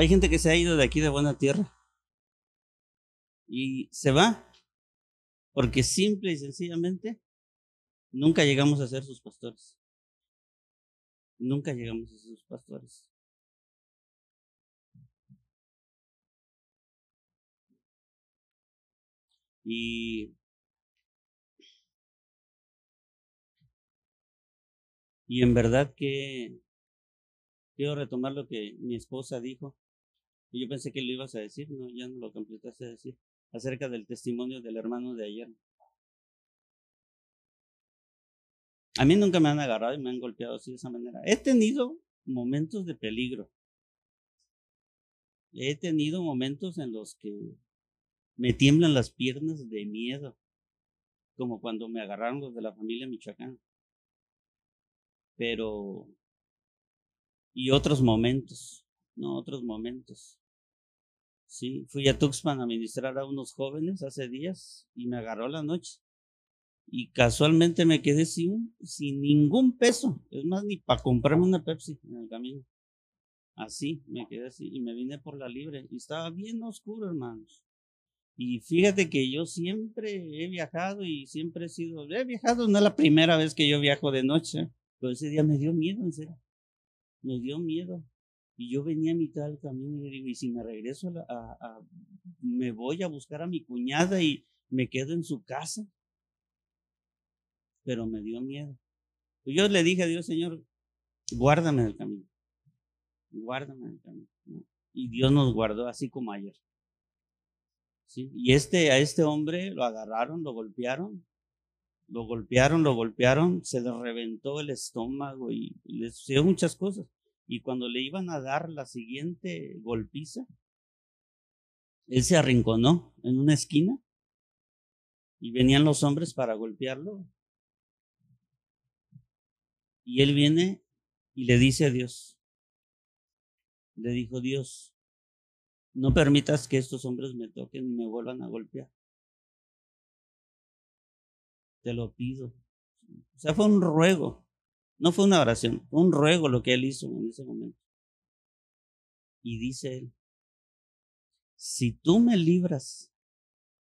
Hay gente que se ha ido de aquí de buena tierra y se va porque simple y sencillamente nunca llegamos a ser sus pastores. Nunca llegamos a ser sus pastores. Y Y en verdad que quiero retomar lo que mi esposa dijo. Y yo pensé que lo ibas a decir, no, ya no lo completaste a decir, acerca del testimonio del hermano de ayer. A mí nunca me han agarrado y me han golpeado así de esa manera. He tenido momentos de peligro. He tenido momentos en los que me tiemblan las piernas de miedo, como cuando me agarraron los de la familia Michoacán pero... Y otros momentos, ¿no? Otros momentos. Sí, fui a Tuxpan a ministrar a unos jóvenes hace días y me agarró la noche. Y casualmente me quedé sin, sin ningún peso. Es más, ni para comprarme una Pepsi en el camino. Así, me quedé así y me vine por la libre. Y estaba bien oscuro, hermanos. Y fíjate que yo siempre he viajado y siempre he sido, he viajado, no es la primera vez que yo viajo de noche. Pero ese día me dio miedo, en serio. Me dio miedo. Y yo venía a mitad del camino y digo, y si me regreso a, me voy a buscar a mi cuñada y me quedo en su casa. Pero me dio miedo. Yo le dije a Dios, Señor, guárdame del camino. Guárdame del camino. Y Dios nos guardó así como ayer. Y este, a este hombre lo agarraron, lo golpearon, lo golpearon, lo golpearon, se le reventó el estómago y, le sucedió muchas cosas. Y cuando le iban a dar la siguiente golpiza, él se arrinconó en una esquina y venían los hombres para golpearlo. Y él viene y le dice a Dios, le dijo Dios, no permitas que estos hombres me toquen y me vuelvan a golpear te lo pido. O sea, fue un ruego, no fue una oración, fue un ruego lo que él hizo en ese momento. Y dice él, si tú me libras,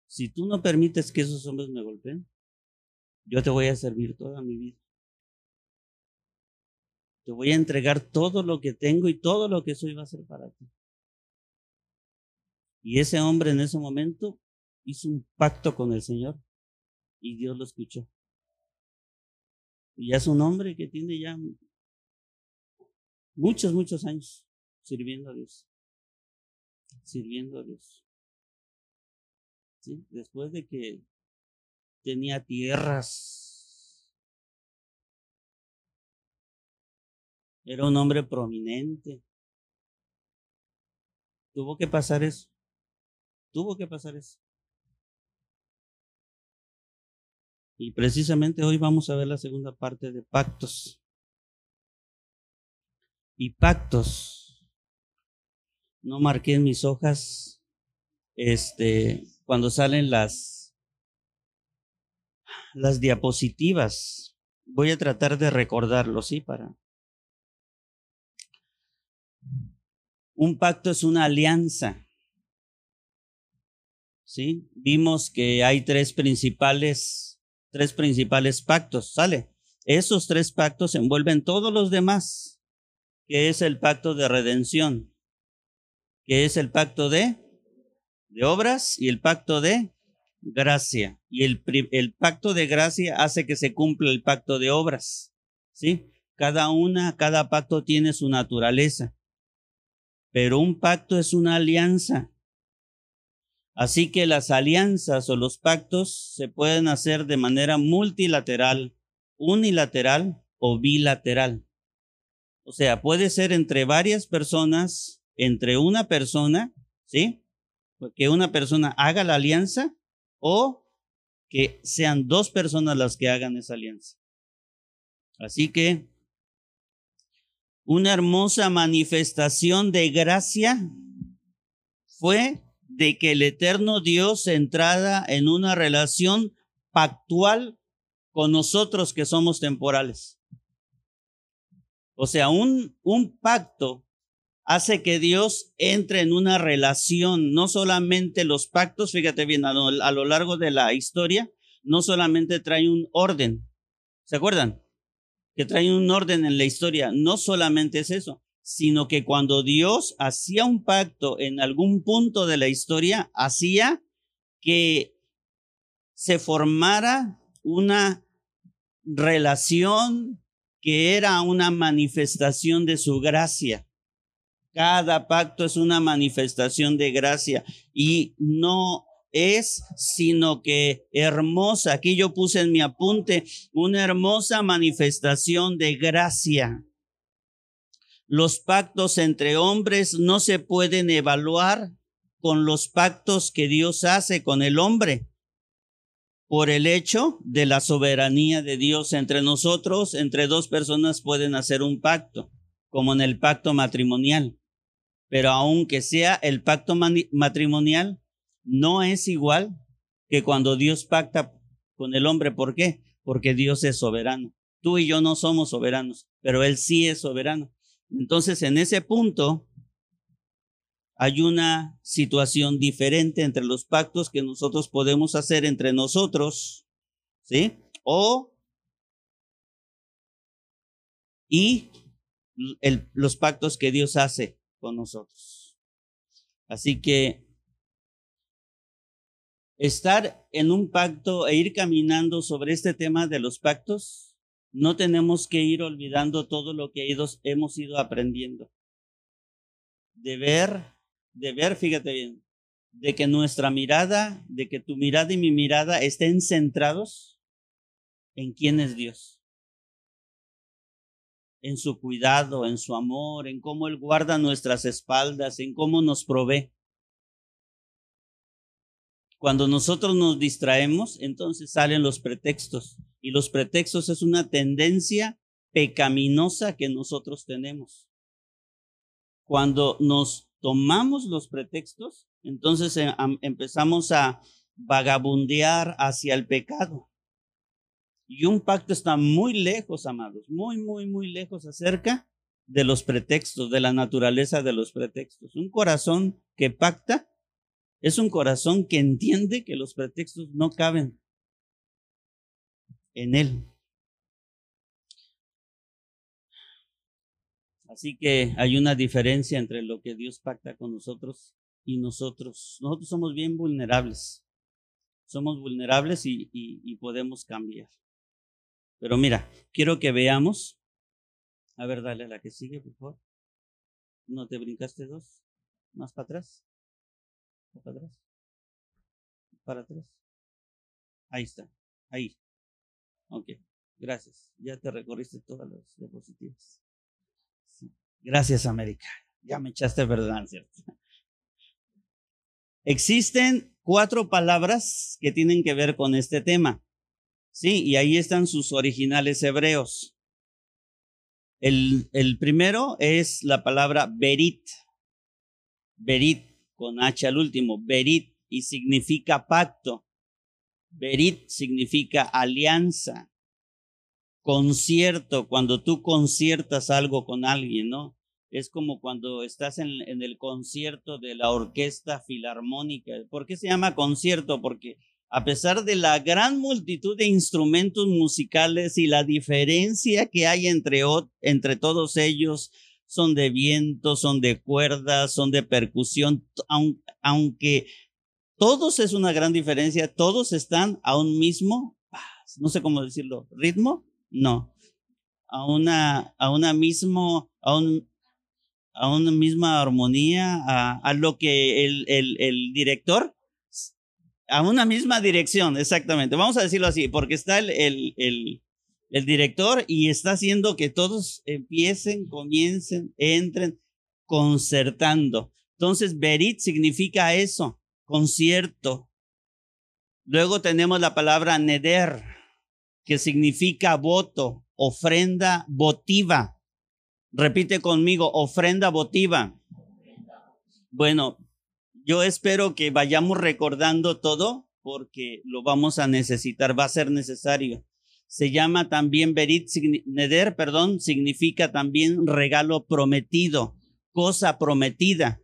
si tú no permites que esos hombres me golpeen, yo te voy a servir toda mi vida. Te voy a entregar todo lo que tengo y todo lo que soy va a ser para ti. Y ese hombre en ese momento hizo un pacto con el Señor y Dios lo escuchó. Y es un hombre que tiene ya muchos, muchos años sirviendo a Dios. Sirviendo a Dios. Después de que tenía tierras, era un hombre prominente. Tuvo que pasar eso. Tuvo que pasar eso. Y precisamente hoy vamos a ver la segunda parte de pactos. Y pactos. No marqué en mis hojas este cuando salen las las diapositivas. Voy a tratar de recordarlo, sí, para Un pacto es una alianza. ¿Sí? Vimos que hay tres principales tres principales pactos, ¿sale? Esos tres pactos envuelven todos los demás, que es el pacto de redención, que es el pacto de, de obras y el pacto de gracia. Y el, el pacto de gracia hace que se cumpla el pacto de obras, ¿sí? Cada una, cada pacto tiene su naturaleza, pero un pacto es una alianza Así que las alianzas o los pactos se pueden hacer de manera multilateral, unilateral o bilateral. O sea, puede ser entre varias personas, entre una persona, ¿sí? Que una persona haga la alianza o que sean dos personas las que hagan esa alianza. Así que una hermosa manifestación de gracia fue de que el eterno Dios entrara en una relación pactual con nosotros que somos temporales. O sea, un, un pacto hace que Dios entre en una relación, no solamente los pactos, fíjate bien, a lo, a lo largo de la historia, no solamente trae un orden, ¿se acuerdan? Que trae un orden en la historia, no solamente es eso, sino que cuando Dios hacía un pacto en algún punto de la historia, hacía que se formara una relación que era una manifestación de su gracia. Cada pacto es una manifestación de gracia y no es sino que hermosa. Aquí yo puse en mi apunte una hermosa manifestación de gracia. Los pactos entre hombres no se pueden evaluar con los pactos que Dios hace con el hombre por el hecho de la soberanía de Dios entre nosotros, entre dos personas pueden hacer un pacto, como en el pacto matrimonial. Pero aunque sea el pacto matrimonial, no es igual que cuando Dios pacta con el hombre. ¿Por qué? Porque Dios es soberano. Tú y yo no somos soberanos, pero Él sí es soberano. Entonces, en ese punto, hay una situación diferente entre los pactos que nosotros podemos hacer entre nosotros, ¿sí? O y los pactos que Dios hace con nosotros. Así que estar en un pacto e ir caminando sobre este tema de los pactos, no tenemos que ir olvidando todo lo que hemos ido aprendiendo. De ver, de ver, fíjate bien, de que nuestra mirada, de que tu mirada y mi mirada estén centrados en quién es Dios. En su cuidado, en su amor, en cómo Él guarda nuestras espaldas, en cómo nos provee. Cuando nosotros nos distraemos, entonces salen los pretextos. Y los pretextos es una tendencia pecaminosa que nosotros tenemos. Cuando nos tomamos los pretextos, entonces eh, empezamos a vagabundear hacia el pecado. Y un pacto está muy lejos, amados, muy, muy, muy lejos acerca de los pretextos, de la naturaleza de los pretextos. Un corazón que pacta es un corazón que entiende que los pretextos no caben en él. Así que hay una diferencia entre lo que Dios pacta con nosotros y nosotros. Nosotros somos bien vulnerables. Somos vulnerables y, podemos cambiar. Pero mira, quiero que veamos. A ver, dale a la que sigue, por favor. ¿No te brincaste dos? ¿Más para atrás? Para atrás. Para atrás. Ahí está. Ahí. Ok. Gracias. Ya te recorriste todas las diapositivas. Gracias, América. Ya me echaste verdad, ¿cierto? Existen cuatro palabras que tienen que ver con este tema. Sí, y ahí están sus originales hebreos. El, el primero es la palabra berit. Berit con H al último, Berit, y significa pacto. Berit significa alianza, concierto, cuando tú conciertas algo con alguien, ¿no? Es como cuando estás en, el concierto de la orquesta filarmónica. ¿Por qué se llama concierto? Porque a pesar de la gran multitud de instrumentos musicales y la diferencia que hay entre, entre todos ellos, son de viento, son de cuerdas, son de percusión, aunque todos es una gran diferencia, todos están a un mismo, no sé cómo decirlo, ritmo, no, a una, a una mismo, a un, a una misma armonía, a, lo que el, el, director, a una misma dirección, exactamente. Vamos a decirlo así, porque está el, el director y está haciendo que todos empiecen, comiencen, entren concertando. Entonces, Berit significa eso, concierto. Luego tenemos la palabra neder, que significa voto, ofrenda votiva. Repite conmigo, ofrenda votiva. Bueno, yo espero que vayamos recordando todo porque lo vamos a necesitar, va a ser necesario se llama también Berit Neder, perdón, significa también regalo prometido. cosa prometida.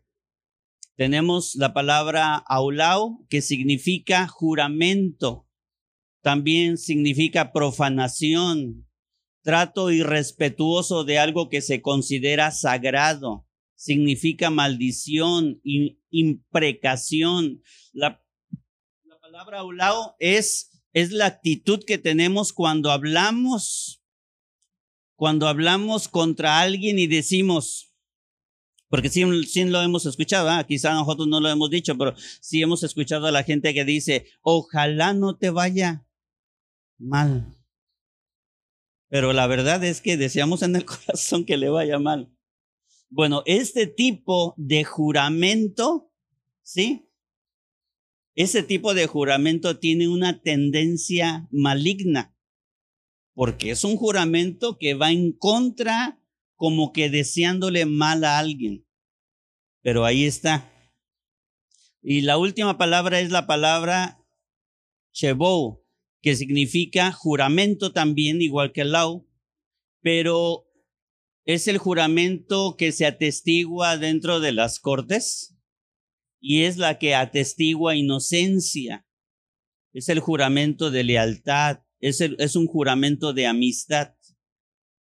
Tenemos la palabra aulao, que significa juramento. También significa profanación, trato irrespetuoso de algo que se considera sagrado. Significa maldición, imprecación. La, la palabra aulao es, es la actitud que tenemos cuando hablamos, cuando hablamos contra alguien y decimos, porque sí, lo hemos escuchado, ¿ah? quizá nosotros no lo hemos dicho, pero sí hemos escuchado a la gente que dice, ojalá no te vaya mal. Pero la verdad es que deseamos en el corazón que le vaya mal. Bueno, este tipo de juramento, ¿sí? Ese tipo de juramento tiene una tendencia maligna, porque es un juramento que va en contra como que deseándole mal a alguien. Pero ahí está. Y la última palabra es la palabra chebou, que significa juramento también, igual que lau, pero es el juramento que se atestigua dentro de las cortes y es la que atestigua inocencia. Es el juramento de lealtad, es, es un juramento de amistad.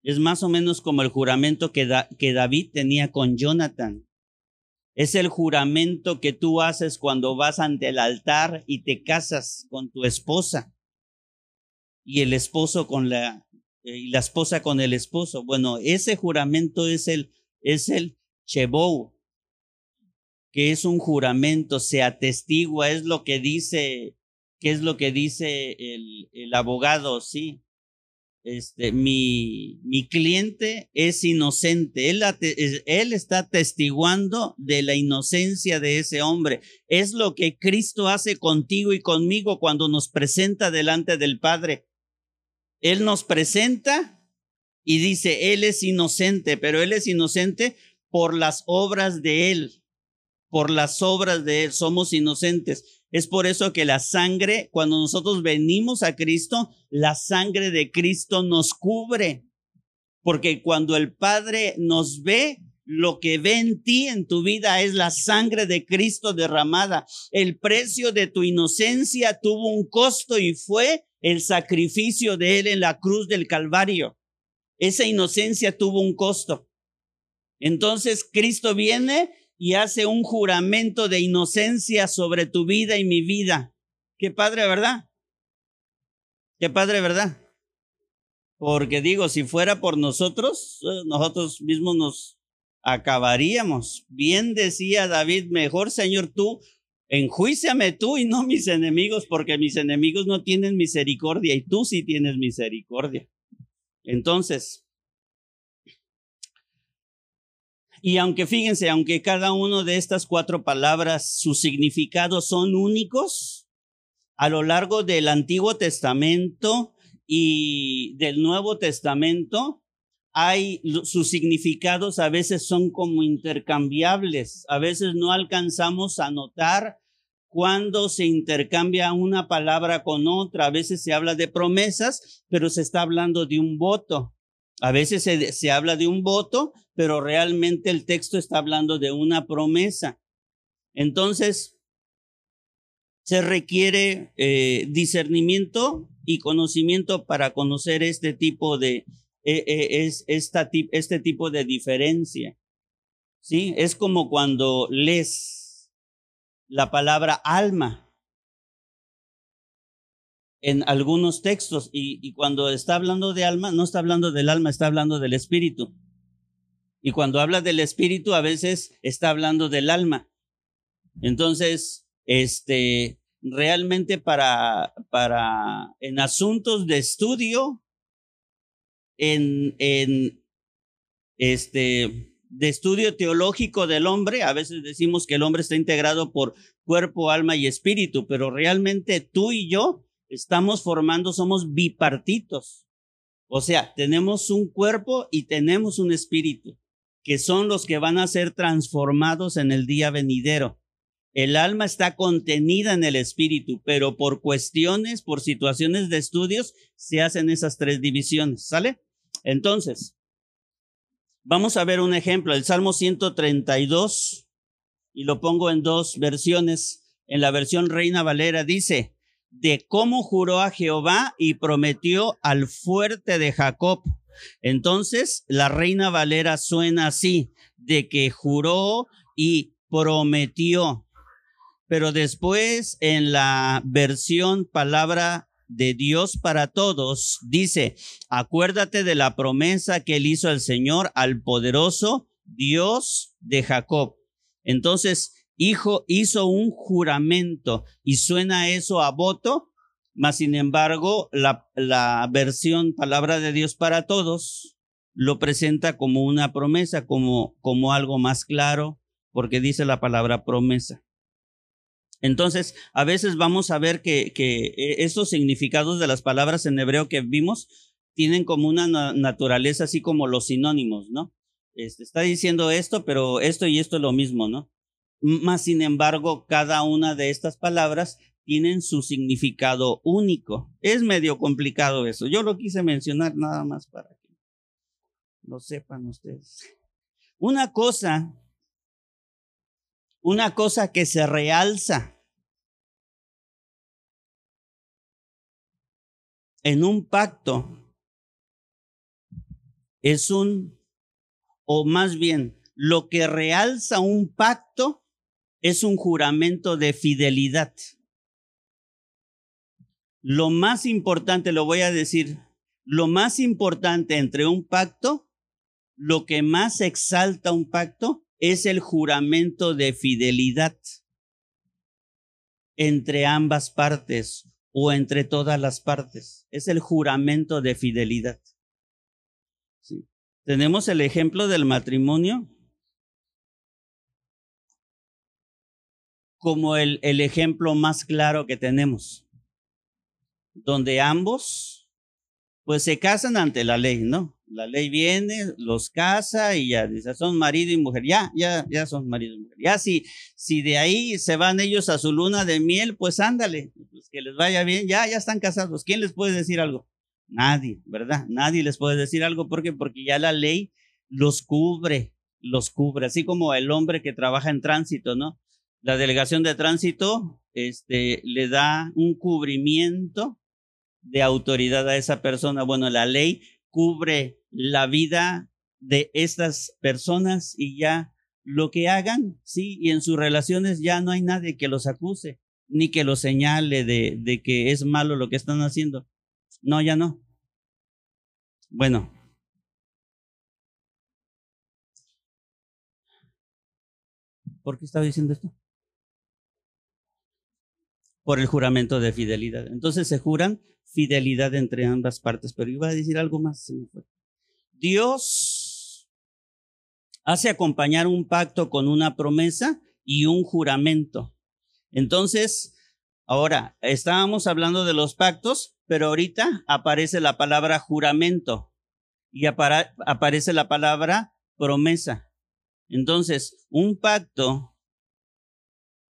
Es más o menos como el juramento que, que David tenía con Jonathan. Es el juramento que tú haces cuando vas ante el altar y te casas con tu esposa. Y el esposo con la, eh, y la esposa con el esposo. Bueno, ese juramento es el, es el Chebou, que es un juramento, se atestigua, es lo que dice, que es lo que dice el, el abogado, sí este, mi, mi cliente es inocente. Él, él está testiguando de la inocencia de ese hombre. Es lo que Cristo hace contigo y conmigo cuando nos presenta delante del Padre. Él nos presenta y dice, Él es inocente, pero Él es inocente por las obras de Él. Por las obras de Él somos inocentes. Es por eso que la sangre, cuando nosotros venimos a Cristo, la sangre de Cristo nos cubre. Porque cuando el Padre nos ve, lo que ve en ti, en tu vida, es la sangre de Cristo derramada. El precio de tu inocencia tuvo un costo y fue el sacrificio de Él en la cruz del Calvario. Esa inocencia tuvo un costo. Entonces Cristo viene y hace un juramento de inocencia sobre tu vida y mi vida. Qué padre, ¿verdad? Qué padre, ¿verdad? Porque digo, si fuera por nosotros, eh, nosotros mismos nos acabaríamos. Bien decía David, mejor Señor tú, enjuíciame tú y no mis enemigos, porque mis enemigos no tienen misericordia y tú sí tienes misericordia. Entonces, Y aunque fíjense, aunque cada una de estas cuatro palabras, sus significados son únicos, a lo largo del Antiguo Testamento y del Nuevo Testamento, hay sus significados a veces son como intercambiables, a veces no alcanzamos a notar cuando se intercambia una palabra con otra, a veces se habla de promesas, pero se está hablando de un voto. A veces se, se habla de un voto, pero realmente el texto está hablando de una promesa. Entonces, se requiere eh, discernimiento y conocimiento para conocer este tipo de, eh, eh, es, esta, este tipo de diferencia. ¿Sí? Es como cuando lees la palabra alma en algunos textos y, cuando está hablando de alma, no está hablando del alma, está hablando del espíritu. Y cuando habla del espíritu, a veces está hablando del alma. Entonces, este, realmente para, para, en asuntos de estudio, en, en, este, de estudio teológico del hombre, a veces decimos que el hombre está integrado por cuerpo, alma y espíritu, pero realmente tú y yo estamos formando, somos bipartitos. O sea, tenemos un cuerpo y tenemos un espíritu que son los que van a ser transformados en el día venidero. El alma está contenida en el espíritu, pero por cuestiones, por situaciones de estudios, se hacen esas tres divisiones, ¿sale? Entonces, Vamos a ver un ejemplo, el Salmo 132, y lo pongo en dos versiones. En la versión Reina Valera dice, de cómo juró a Jehová y prometió al fuerte de Jacob. Entonces, la Reina Valera suena así, de que juró y prometió. Pero después, en la versión palabra de Dios para todos, dice, acuérdate de la promesa que él hizo al Señor, al poderoso Dios de Jacob. Entonces, hijo hizo un juramento y suena eso a voto, mas sin embargo, la, la versión palabra de Dios para todos lo presenta como una promesa, como, como algo más claro, porque dice la palabra promesa. Entonces, a veces vamos a ver que, que eh, estos significados de las palabras en hebreo que vimos tienen como una naturaleza así como los sinónimos, ¿no? Este, está diciendo esto, pero esto y esto es lo mismo, ¿no? Más sin embargo, cada una de estas palabras tienen su significado único. Es medio complicado eso. Yo lo quise mencionar nada más para que lo sepan ustedes. Una cosa, una cosa que se realza en un pacto es un, o más bien, lo que realza un pacto es un juramento de fidelidad. Lo más importante, lo voy a decir, lo más importante entre un pacto, lo que más exalta un pacto es el juramento de fidelidad entre ambas partes o entre todas las partes. Es el juramento de fidelidad. Tenemos el ejemplo del matrimonio como el, el ejemplo más claro que tenemos, donde ambos pues se casan ante la ley, ¿no? La ley viene, los casa y ya son marido y mujer, ya, ya, ya son marido y mujer. Ya si, si de ahí se van ellos a su luna de miel, pues ándale, pues que les vaya bien, ya, ya están casados. ¿Quién les puede decir algo? Nadie, ¿verdad? Nadie les puede decir algo porque porque ya la ley los cubre, los cubre, así como el hombre que trabaja en tránsito, ¿no? La delegación de tránsito este le da un cubrimiento de autoridad a esa persona. Bueno, la ley cubre la vida de estas personas y ya lo que hagan, sí, y en sus relaciones ya no hay nadie que los acuse, ni que los señale de, de que es malo lo que están haciendo. No, ya no. Bueno. ¿Por qué estaba diciendo esto? Por el juramento de fidelidad. Entonces se juran fidelidad entre ambas partes. Pero iba a decir algo más. Dios hace acompañar un pacto con una promesa y un juramento. Entonces, ahora, estábamos hablando de los pactos, pero ahorita aparece la palabra juramento y aparece la palabra promesa. Entonces, un pacto,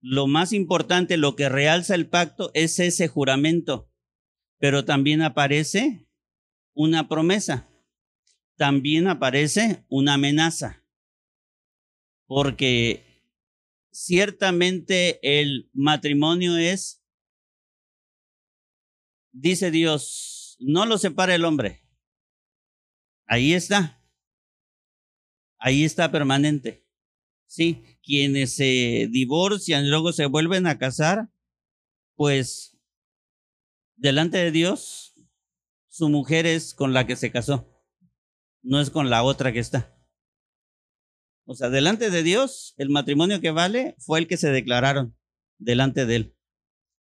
lo más importante, lo que realza el pacto es ese juramento pero también aparece una promesa, también aparece una amenaza, porque ciertamente el matrimonio es, dice Dios, no lo separa el hombre. Ahí está. Ahí está permanente. Sí, quienes se divorcian y luego se vuelven a casar, pues delante de Dios, su mujer es con la que se casó, no es con la otra que está. O sea, delante de Dios, el matrimonio que vale fue el que se declararon delante de él.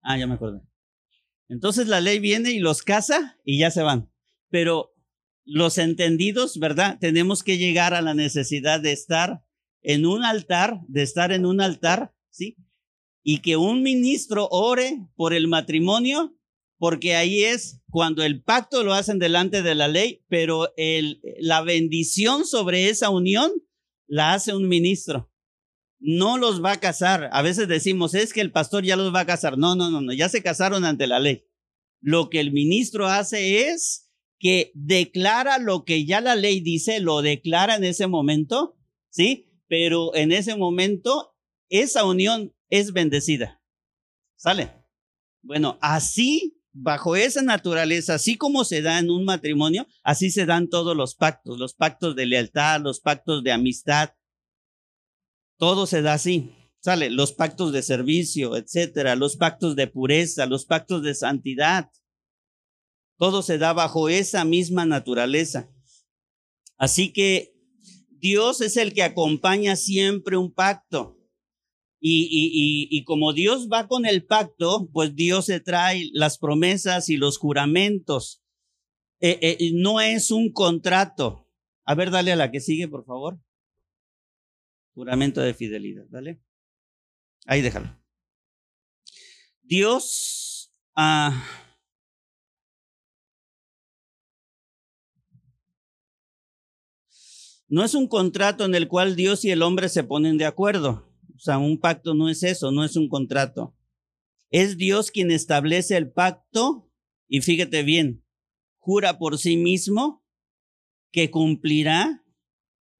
Ah, ya me acordé. Entonces la ley viene y los casa y ya se van. Pero los entendidos, ¿verdad? Tenemos que llegar a la necesidad de estar en un altar, de estar en un altar, ¿sí? Y que un ministro ore por el matrimonio porque ahí es cuando el pacto lo hacen delante de la ley, pero la bendición sobre esa unión la hace un ministro. No los va a casar. A veces decimos, es que el pastor ya los va a casar. No, no, no, no, ya se casaron ante la ley. Lo que el ministro hace es que declara lo que ya la ley dice, lo declara en ese momento, ¿sí? Pero en ese momento esa unión es bendecida. ¿Sale? Bueno, así, bajo esa naturaleza, así como se da en un matrimonio, así se dan todos los pactos, los pactos de lealtad, los pactos de amistad. Todo se da así. ¿Sale? Los pactos de servicio, etcétera, los pactos de pureza, los pactos de santidad. Todo se da bajo esa misma naturaleza. Así que Dios es el que acompaña siempre un pacto. Y, y, y, como Dios va con el pacto, pues Dios se trae las promesas y los juramentos. Eh, eh, no es un contrato. A ver, dale a la que sigue, por favor. Juramento de fidelidad, dale. Ahí déjalo. Dios ah, no es un contrato en el cual Dios y el hombre se ponen de acuerdo. O sea, un pacto no es eso, no es un contrato. Es Dios quien establece el pacto y fíjate bien, jura por sí mismo que cumplirá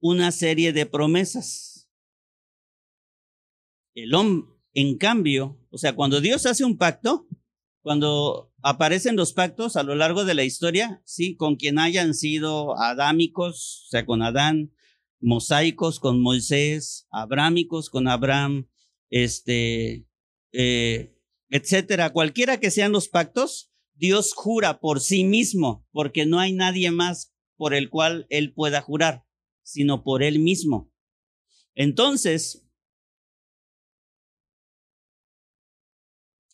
una serie de promesas. El hombre, en cambio, o sea, cuando Dios hace un pacto, cuando aparecen los pactos a lo largo de la historia, sí, con quien hayan sido adámicos, o sea, con Adán, mosaicos con Moisés, abrámicos con Abraham, este, eh, etcétera, cualquiera que sean los pactos, Dios jura por sí mismo, porque no hay nadie más por el cual él pueda jurar, sino por él mismo. Entonces,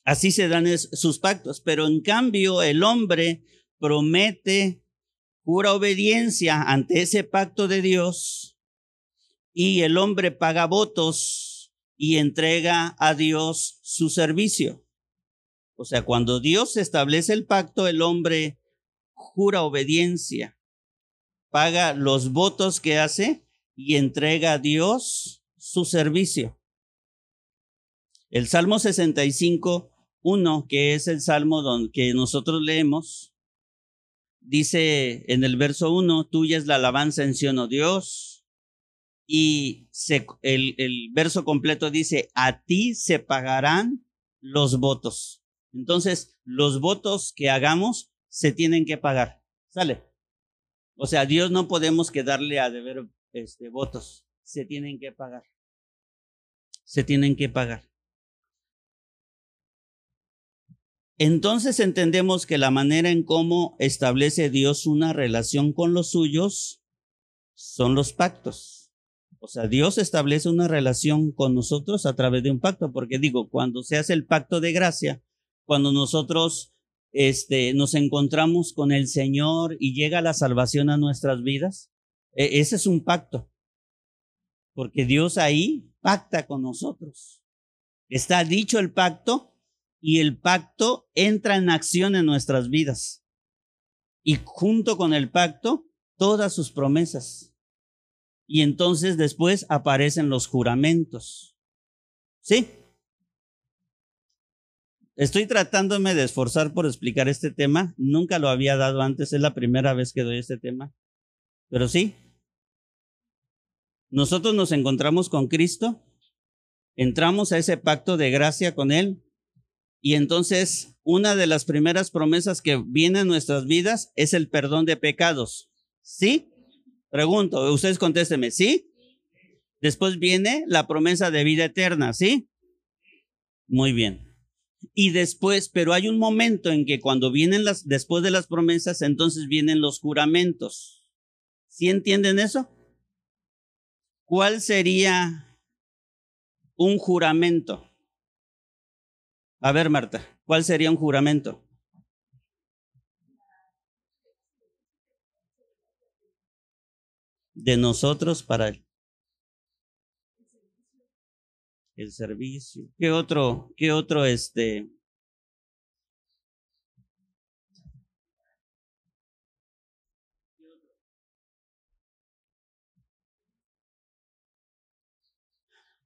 Así se dan sus pactos, pero en cambio el hombre promete pura obediencia ante ese pacto de Dios y el hombre paga votos y entrega a Dios su servicio. O sea, cuando Dios establece el pacto, el hombre jura obediencia, paga los votos que hace y entrega a Dios su servicio. El Salmo 65, 1, que es el Salmo don, que nosotros leemos, dice en el verso 1, tuya es la alabanza en Sion, oh Dios. Y el, verso completo dice, a ti se pagarán los votos. Entonces, los votos que hagamos se tienen que pagar. ¿Sale? O sea, Dios no podemos quedarle a deber este, votos. Se tienen que pagar. Se tienen que pagar. Entonces entendemos que la manera en cómo establece Dios una relación con los suyos son los pactos. O sea, Dios establece una relación con nosotros a través de un pacto, porque digo, cuando se hace el pacto de gracia, cuando nosotros este, nos encontramos con el Señor y llega la salvación a nuestras vidas, e, ese es un pacto, porque Dios ahí pacta con nosotros. Está dicho el pacto y el pacto entra en acción en nuestras vidas. Y junto con el pacto, todas sus promesas. Y entonces después aparecen los juramentos. ¿Sí? Estoy tratándome de esforzar por explicar este tema. Nunca lo había dado antes, es la primera vez que doy este tema. Pero sí, nosotros nos encontramos con Cristo, entramos a ese pacto de gracia con Él, y entonces, una de las primeras promesas que viene en nuestras vidas es el perdón de pecados. ¿Sí? Pregunto, ustedes contésteme, ¿sí? Después viene la promesa de vida eterna, ¿sí? Muy bien. Y después, pero hay un momento en que cuando vienen las, después de las promesas, entonces vienen los juramentos. ¿Sí entienden eso? ¿Cuál sería un juramento? A ver, Marta, ¿cuál sería un juramento? De nosotros para. El servicio. ¿Qué otro, qué otro este?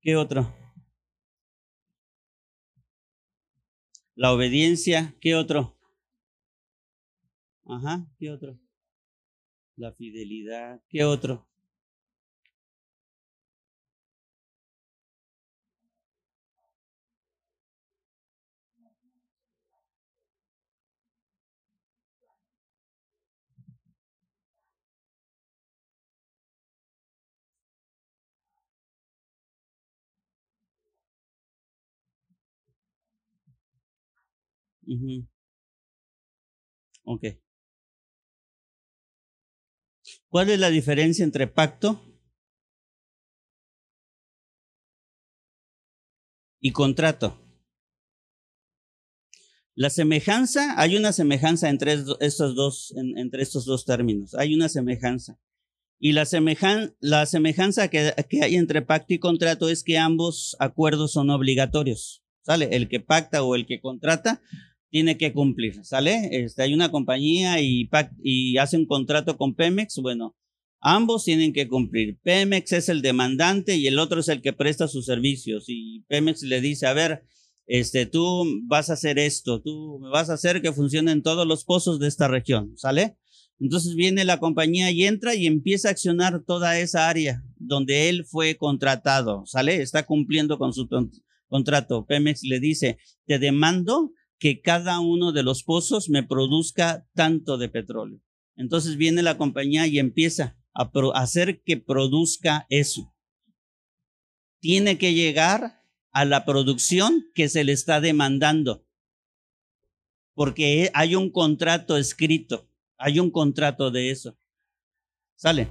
¿Qué otro? La obediencia, ¿qué otro? Ajá, ¿qué otro? La fidelidad, ¿qué otro? Ok. ¿Cuál es la diferencia entre pacto y contrato? La semejanza, hay una semejanza entre estos dos, entre estos dos términos, hay una semejanza. Y la, la semejanza que, que hay entre pacto y contrato es que ambos acuerdos son obligatorios. ¿Sale? El que pacta o el que contrata tiene que cumplir, ¿sale? Este, hay una compañía y, hace un contrato con Pemex, bueno, ambos tienen que cumplir. Pemex es el demandante y el otro es el que presta sus servicios. Y Pemex le dice, a ver, este, tú vas a hacer esto, tú vas a hacer que funcionen todos los pozos de esta región, ¿sale? Entonces viene la compañía y entra y empieza a accionar toda esa área donde él fue contratado, ¿sale? Está cumpliendo con su contrato. Pemex le dice, te demando que cada uno de los pozos me produzca tanto de petróleo. Entonces viene la compañía y empieza a hacer que produzca eso. Tiene que llegar a la producción que se le está demandando. Porque hay un contrato escrito, hay un contrato de eso. ¿Sale?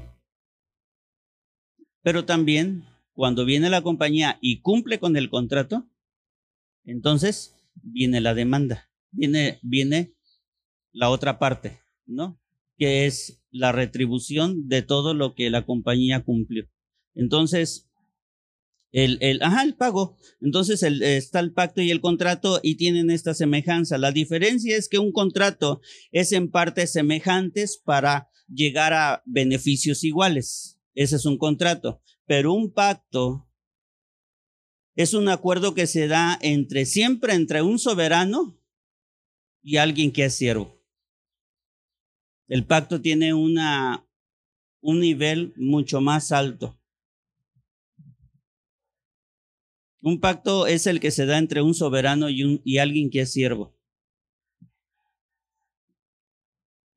Pero también cuando viene la compañía y cumple con el contrato, entonces viene la demanda, viene, viene la otra parte, ¿no? Que es la retribución de todo lo que la compañía cumplió. Entonces, el, el, ajá, el pago. Entonces está el pacto y el contrato y tienen esta semejanza. La diferencia es que un contrato es en partes semejantes para llegar a beneficios iguales. Ese es un contrato. Pero un pacto es un acuerdo que se da entre siempre entre un soberano y alguien que es siervo. El pacto tiene una, un nivel mucho más alto. Un pacto es el que se da entre un soberano y, un, y alguien que es siervo.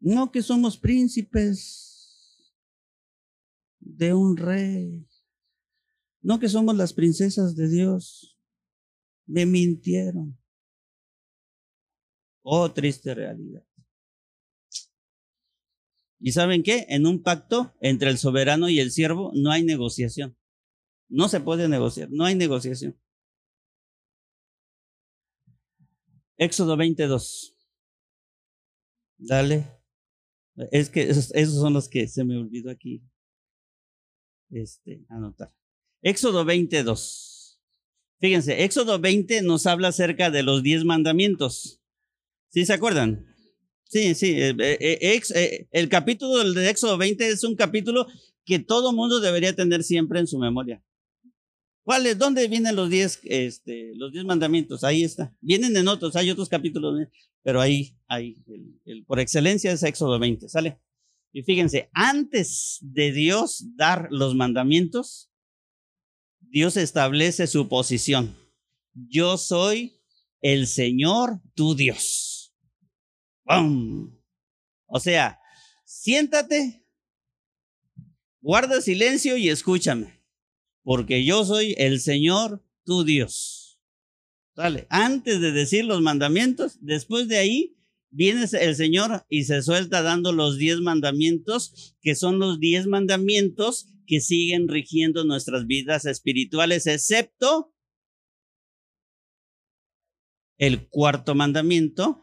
No que somos príncipes de un rey. No que somos las princesas de Dios. Me mintieron. Oh, triste realidad. ¿Y saben qué? En un pacto entre el soberano y el siervo no hay negociación. No se puede negociar, no hay negociación. Éxodo 22. Dale. Es que esos, esos, son los que se me olvidó aquí este, anotar. Éxodo 22. Fíjense, Éxodo 20 nos habla acerca de los diez mandamientos. ¿Sí se acuerdan? Sí, sí. Eh, eh, eh, el capítulo de Éxodo 20 es un capítulo que todo mundo debería tener siempre en su memoria. ¿Cuáles? ¿Dónde vienen los diez, este, los diez mandamientos? Ahí está. Vienen en otros, hay otros capítulos, pero ahí, ahí, por excelencia es Éxodo 20, ¿sale? Y fíjense, antes de Dios dar los mandamientos, Dios establece su posición. Yo soy el Señor tu Dios. O sea, siéntate, guarda silencio y escúchame, porque yo soy el Señor tu Dios. Dale, antes de decir los mandamientos, después de ahí viene el Señor y se suelta dando los diez mandamientos, que son los diez mandamientos que siguen rigiendo nuestras vidas espirituales, excepto el cuarto mandamiento,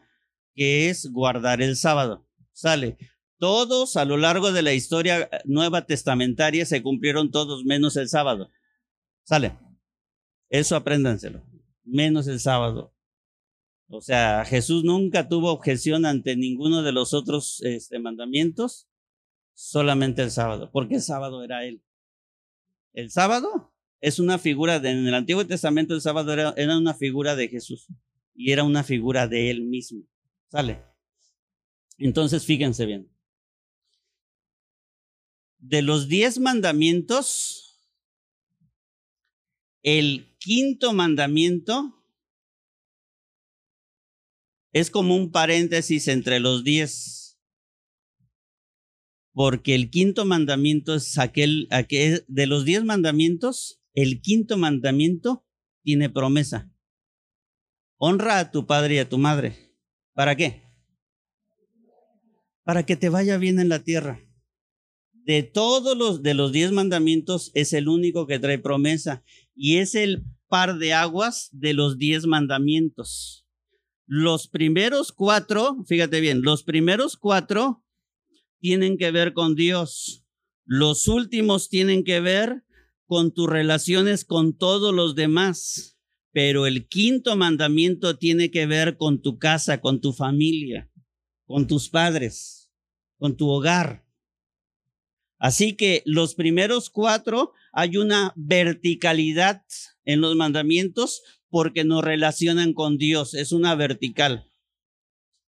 que es guardar el sábado. Sale. Todos a lo largo de la historia nueva testamentaria se cumplieron todos menos el sábado. Sale. Eso apréndanselo. Menos el sábado. O sea, Jesús nunca tuvo objeción ante ninguno de los otros este, mandamientos solamente el sábado, porque el sábado era Él. El sábado es una figura, de, en el Antiguo Testamento el sábado era, era una figura de Jesús y era una figura de Él mismo. ¿Sale? Entonces, fíjense bien. de los diez mandamientos, el quinto mandamiento es como un paréntesis entre los diez. Porque el quinto mandamiento es aquel, de los diez mandamientos, el quinto mandamiento tiene promesa. Honra a tu padre y a tu madre. ¿Para qué? Para que te vaya bien en la tierra. De todos los de los diez mandamientos es el único que trae promesa y es el par de aguas de los diez mandamientos. Los primeros cuatro, fíjate bien, los primeros cuatro tienen que ver con Dios. Los últimos tienen que ver con tus relaciones con todos los demás. Pero el quinto mandamiento tiene que ver con tu casa, con tu familia, con tus padres, con tu hogar. Así que los primeros cuatro hay una verticalidad en los mandamientos porque nos relacionan con Dios, es una vertical.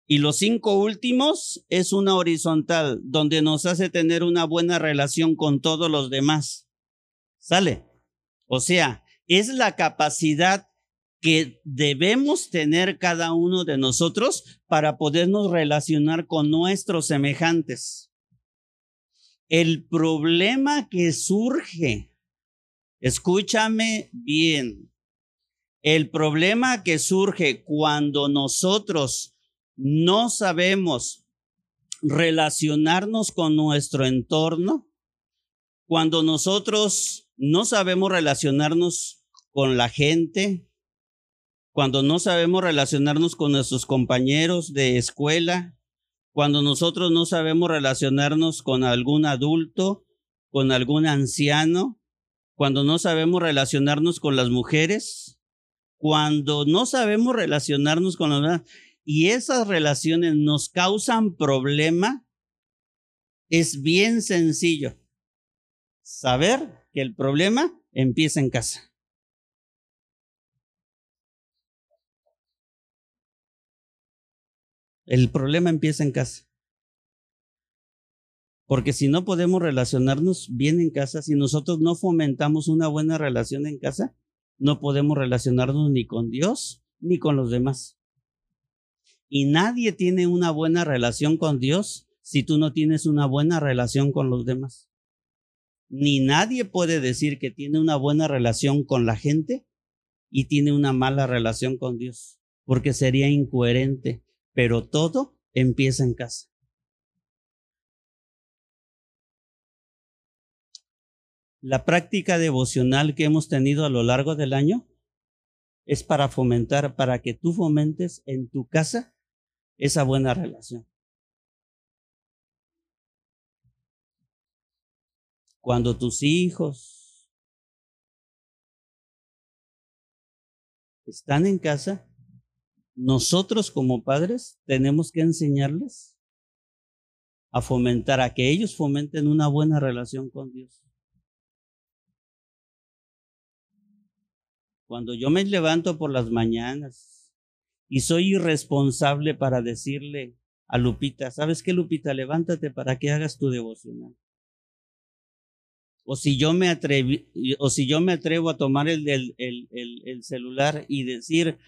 Y los cinco últimos es una horizontal, donde nos hace tener una buena relación con todos los demás. ¿Sale? O sea, es la capacidad que debemos tener cada uno de nosotros para podernos relacionar con nuestros semejantes. El problema que surge, escúchame bien, el problema que surge cuando nosotros no sabemos relacionarnos con nuestro entorno, cuando nosotros no sabemos relacionarnos con la gente, cuando no sabemos relacionarnos con nuestros compañeros de escuela, cuando nosotros no sabemos relacionarnos con algún adulto, con algún anciano, cuando no sabemos relacionarnos con las mujeres, cuando no sabemos relacionarnos con los demás y esas relaciones nos causan problema, es bien sencillo saber que el problema empieza en casa. El problema empieza en casa. Porque si no podemos relacionarnos bien en casa, si nosotros no fomentamos una buena relación en casa, no podemos relacionarnos ni con Dios ni con los demás. Y nadie tiene una buena relación con Dios si tú no tienes una buena relación con los demás ni nadie puede decir que tiene una buena relación con la gente y tiene una mala relación con Dios, porque sería incoherente, pero todo empieza en casa. La práctica devocional que hemos tenido a lo largo del año es para fomentar, para que tú fomentes en tu casa esa buena relación. Cuando tus hijos están en casa, nosotros como padres tenemos que enseñarles a fomentar, a que ellos fomenten una buena relación con Dios. Cuando yo me levanto por las mañanas y soy irresponsable para decirle a Lupita, ¿sabes qué Lupita? Levántate para que hagas tu devocional o si yo me atrevo a tomar el, el, el, celular y decir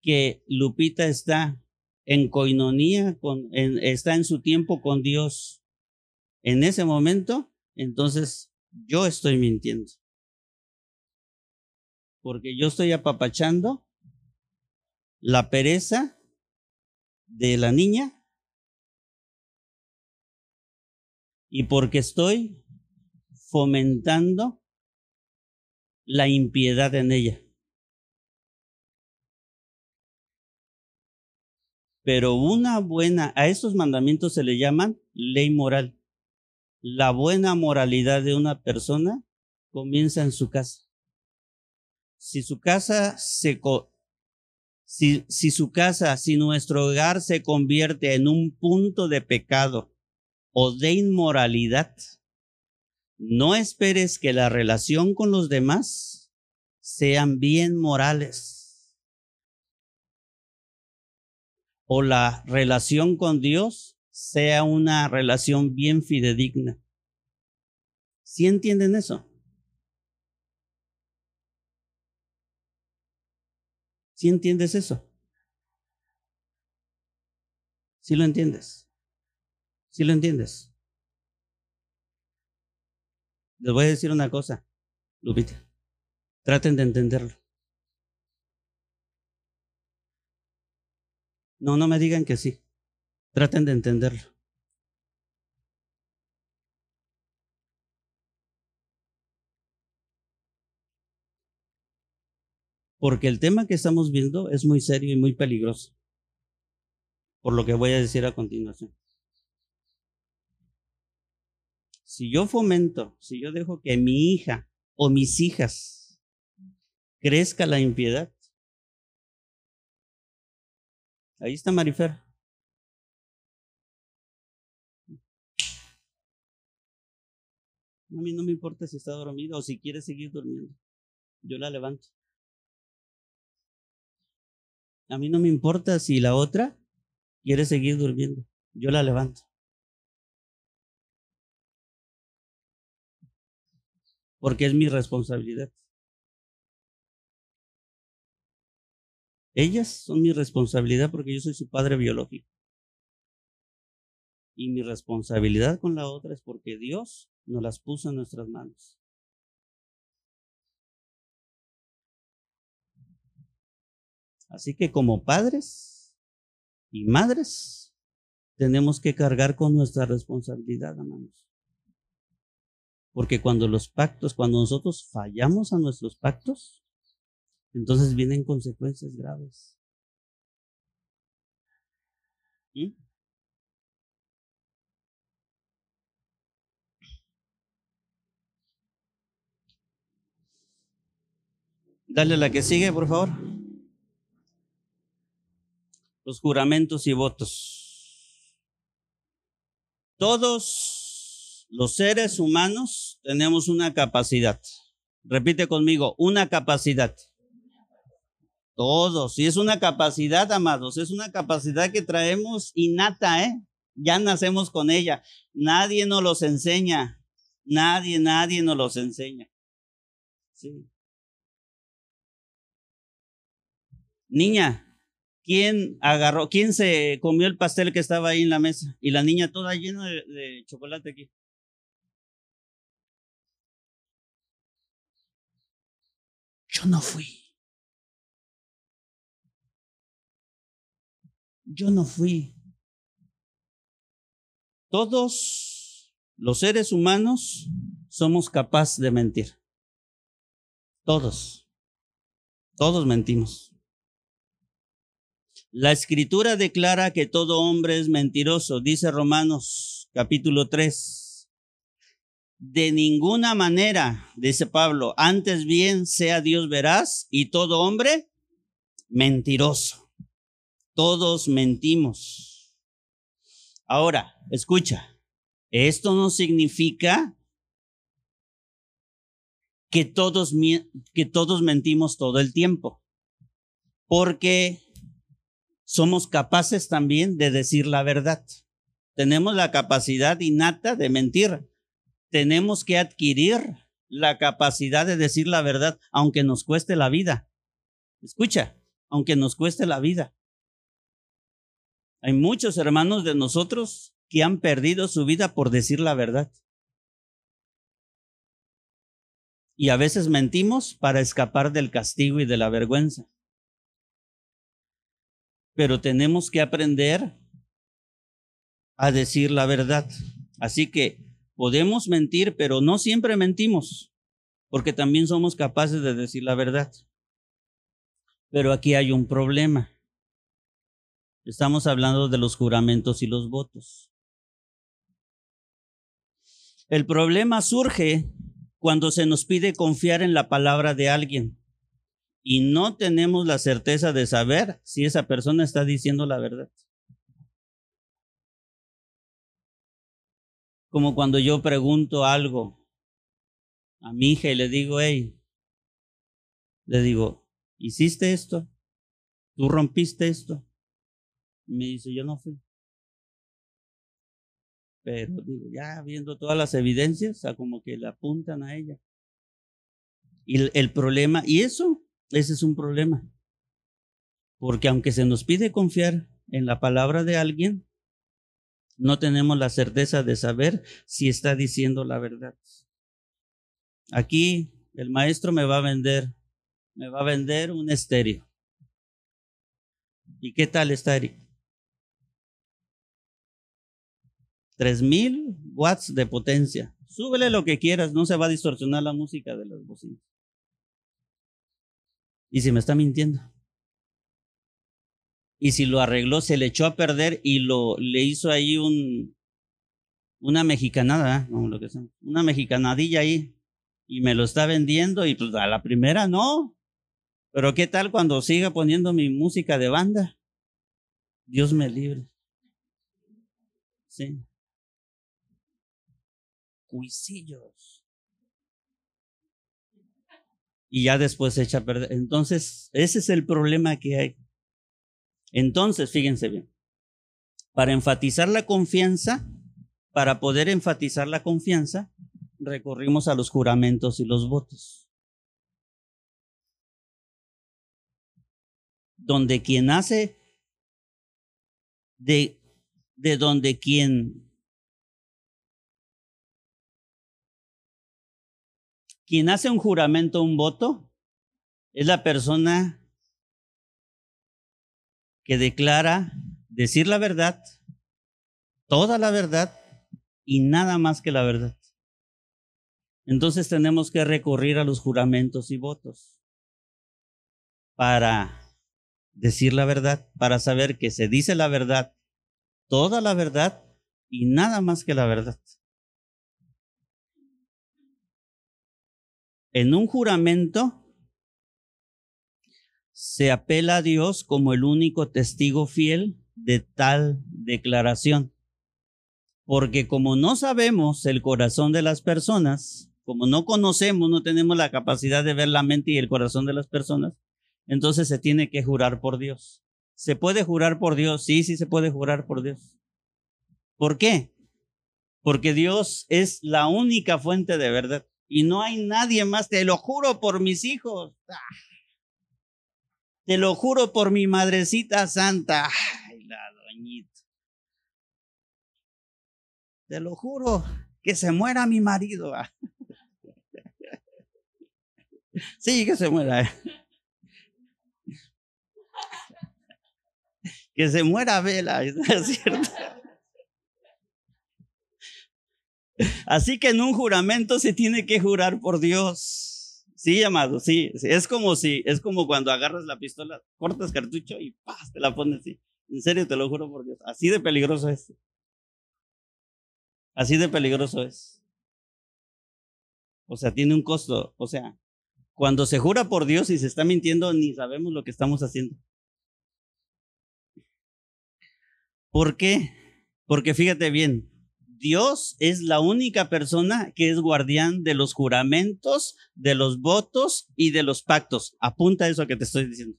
que Lupita está en coinonía, está en su tiempo con Dios en ese momento, entonces yo estoy mintiendo. Porque yo estoy apapachando la pereza de la niña y porque estoy fomentando la impiedad en ella. Pero una buena, a estos mandamientos se le llaman ley moral. La buena moralidad de una persona comienza en su casa. Si su casa se, si, si su casa, si nuestro hogar se convierte en un punto de pecado o de inmoralidad, no esperes que la relación con los demás sean bien morales. O la relación con Dios sea una relación bien fidedigna. ¿Sí entienden eso? ¿Sí entiendes eso? ¿Sí lo entiendes? ¿Sí lo entiendes? Les voy a decir una cosa, Lupita. Traten de entenderlo. No, no me digan que sí. Traten de entenderlo. Porque el tema que estamos viendo es muy serio y muy peligroso. Por lo que voy a decir a continuación. Si yo fomento, si yo dejo que mi hija o mis hijas crezca la impiedad, ahí está Marifer. A mí no me importa si está dormida o si quiere seguir durmiendo. Yo la levanto. A mí no me importa si la otra quiere seguir durmiendo. Yo la levanto. Porque es mi responsabilidad. Ellas son mi responsabilidad porque yo soy su padre biológico. Y mi responsabilidad con la otra es porque Dios nos las puso en nuestras manos. Así que como padres y madres, tenemos que cargar con nuestra responsabilidad, hermanos. Porque cuando los pactos, cuando nosotros fallamos a nuestros pactos, entonces vienen consecuencias graves. ¿Mm? Dale la que sigue, por favor. Los juramentos y votos. Todos los seres humanos tenemos una capacidad. Repite conmigo, una capacidad. Todos. Y es una capacidad, amados, es una capacidad que traemos innata, ¿eh? Ya nacemos con ella. Nadie nos los enseña. Nadie, nadie nos los enseña. Niña, ¿quién agarró, quién se comió el pastel que estaba ahí en la mesa? Y la niña toda llena de, chocolate aquí. Yo no fui. Yo no fui. Todos los seres humanos somos capaces de mentir. Todos. Todos mentimos. La escritura declara que todo hombre es mentiroso, dice Romanos capítulo 3. De ninguna manera, dice Pablo, antes bien sea Dios veraz y todo hombre mentiroso. Todos mentimos. Ahora, escucha, esto no significa que todos, que todos mentimos todo el tiempo, porque somos capaces también de decir la verdad. Tenemos la capacidad innata de mentir. Tenemos que adquirir la capacidad de decir la verdad, aunque nos cueste la vida. Escucha, aunque nos cueste la vida. Hay muchos hermanos de nosotros que han perdido su vida por decir la verdad. Y a veces mentimos para escapar del castigo y de la vergüenza pero tenemos que aprender a decir la verdad. Así que podemos mentir, pero no siempre mentimos, porque también somos capaces de decir la verdad. Pero aquí hay un problema. Estamos hablando de los juramentos y los votos. El problema surge cuando se nos pide confiar en la palabra de alguien y no tenemos la certeza de saber si esa persona está diciendo la verdad. Como cuando yo pregunto algo a mi hija y le digo, hey, le digo, ¿hiciste esto? ¿Tú rompiste esto? me dice, yo no fui. pero digo, ya viendo todas las evidencias, o sea, como que le apuntan a ella. Y el problema, y eso, ese es un problema. Porque aunque se nos pide confiar en la palabra de alguien, no tenemos la certeza de saber si está diciendo la verdad. Aquí el maestro me va a vender, me va a vender un estéreo. ¿Y qué tal estéreo? 3000 watts de potencia. Súbele lo que quieras, no se va a distorsionar la música de las bocinas. ¿Y si me está mintiendo? y si lo arregló, se le echó a perder y lo, le hizo ahí un, una mexicanada, ¿eh? lo que una mexicanadilla ahí, y me lo está vendiendo y pues a la primera no. Pero ¿qué tal cuando siga poniendo mi música de banda? Dios me libre. Sí. Cuisillos. Y ya después se echa a perder. Entonces, ese es el problema que hay. Entonces, fíjense bien, para enfatizar la confianza, para poder enfatizar la confianza, recorrimos a los juramentos y los votos. Donde quien hace, de, de donde quien, quien hace un juramento, un voto, es la persona que declara decir la verdad, toda la verdad y nada más que la verdad. Entonces tenemos que recurrir a los juramentos y votos para decir la verdad, para saber que se dice la verdad, toda la verdad y nada más que la verdad. En un juramento se apela a Dios como el único testigo fiel de tal declaración. Porque como no sabemos el corazón de las personas, como no conocemos, no tenemos la capacidad de ver la mente y el corazón de las personas, entonces se tiene que jurar por Dios. ¿Se puede jurar por Dios? Sí, sí se puede jurar por Dios. ¿Por qué? Porque Dios es la única fuente de verdad y no hay nadie más, te lo juro por mis hijos. Te lo juro por mi madrecita santa. Ay, la doñita. Te lo juro que se muera mi marido. Sí, que se muera. Que se muera Vela, ¿es cierto? Así que en un juramento se tiene que jurar por Dios. Sí, amado, sí, Es como si, es como cuando agarras la pistola, cortas cartucho y ¡paz! te la pones así. En serio, te lo juro por Dios. Así de peligroso es. Así de peligroso es. O sea, tiene un costo. O sea, cuando se jura por Dios y se está mintiendo, ni sabemos lo que estamos haciendo. ¿Por qué? Porque fíjate bien, Dios es la única persona que es guardián de los juramentos, de los votos y de los pactos. Apunta eso que te estoy diciendo.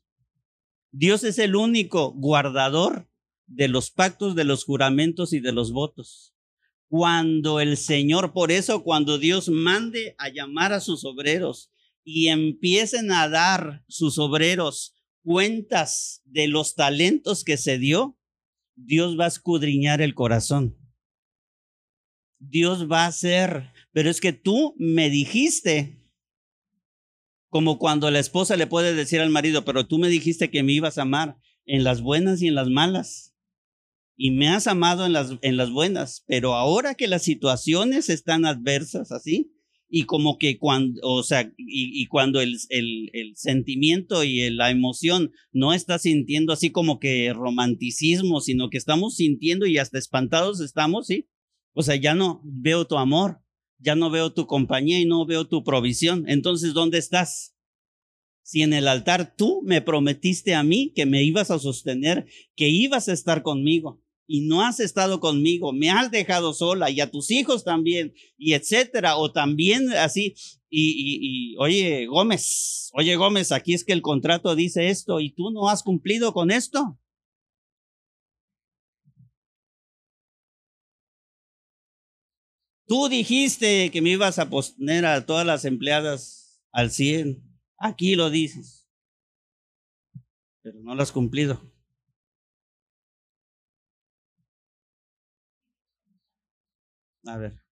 Dios es el único guardador de los pactos, de los juramentos y de los votos. Cuando el Señor, por eso cuando Dios mande a llamar a sus obreros y empiecen a dar sus obreros cuentas de los talentos que se dio, Dios va a escudriñar el corazón Dios va a hacer. Pero es que tú me dijiste, como cuando la esposa le puede decir al marido, pero tú me dijiste que me ibas a amar en las buenas y en las malas. Y me has amado en las, en las buenas, pero ahora que las situaciones están adversas así, y como que cuando, o sea, y, cuando el, el, el, sentimiento y la emoción no está sintiendo así como que romanticismo, sino que estamos sintiendo y hasta espantados estamos, ¿sí? O sea, ya no veo tu amor, ya no veo tu compañía y no veo tu provisión. Entonces, ¿dónde estás? Si en el altar tú me prometiste a mí que me ibas a sostener, que ibas a estar conmigo y no has estado conmigo, me has dejado sola y a tus hijos también y etcétera, o también así, y, y, y, oye Gómez, oye Gómez, aquí es que el contrato dice esto y tú no has cumplido con esto. Tú dijiste que me ibas a poner a todas las empleadas al 100. Aquí lo dices. Pero no lo has cumplido. A ver.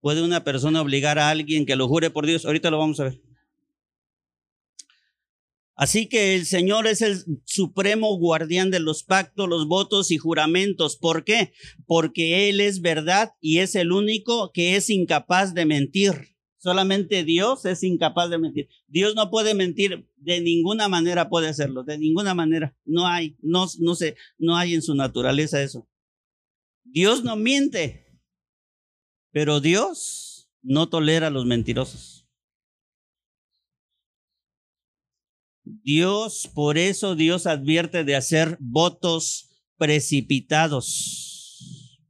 ¿Puede una persona obligar a alguien que lo jure por Dios? Ahorita lo vamos a ver. Así que el Señor es el supremo guardián de los pactos, los votos y juramentos. ¿Por qué? Porque Él es verdad y es el único que es incapaz de mentir. Solamente Dios es incapaz de mentir. Dios no puede mentir de ninguna manera, puede hacerlo, de ninguna manera. No hay, no, no no hay en su naturaleza eso. Dios no miente, pero Dios no tolera a los mentirosos. Dios, por eso Dios advierte de hacer votos precipitados.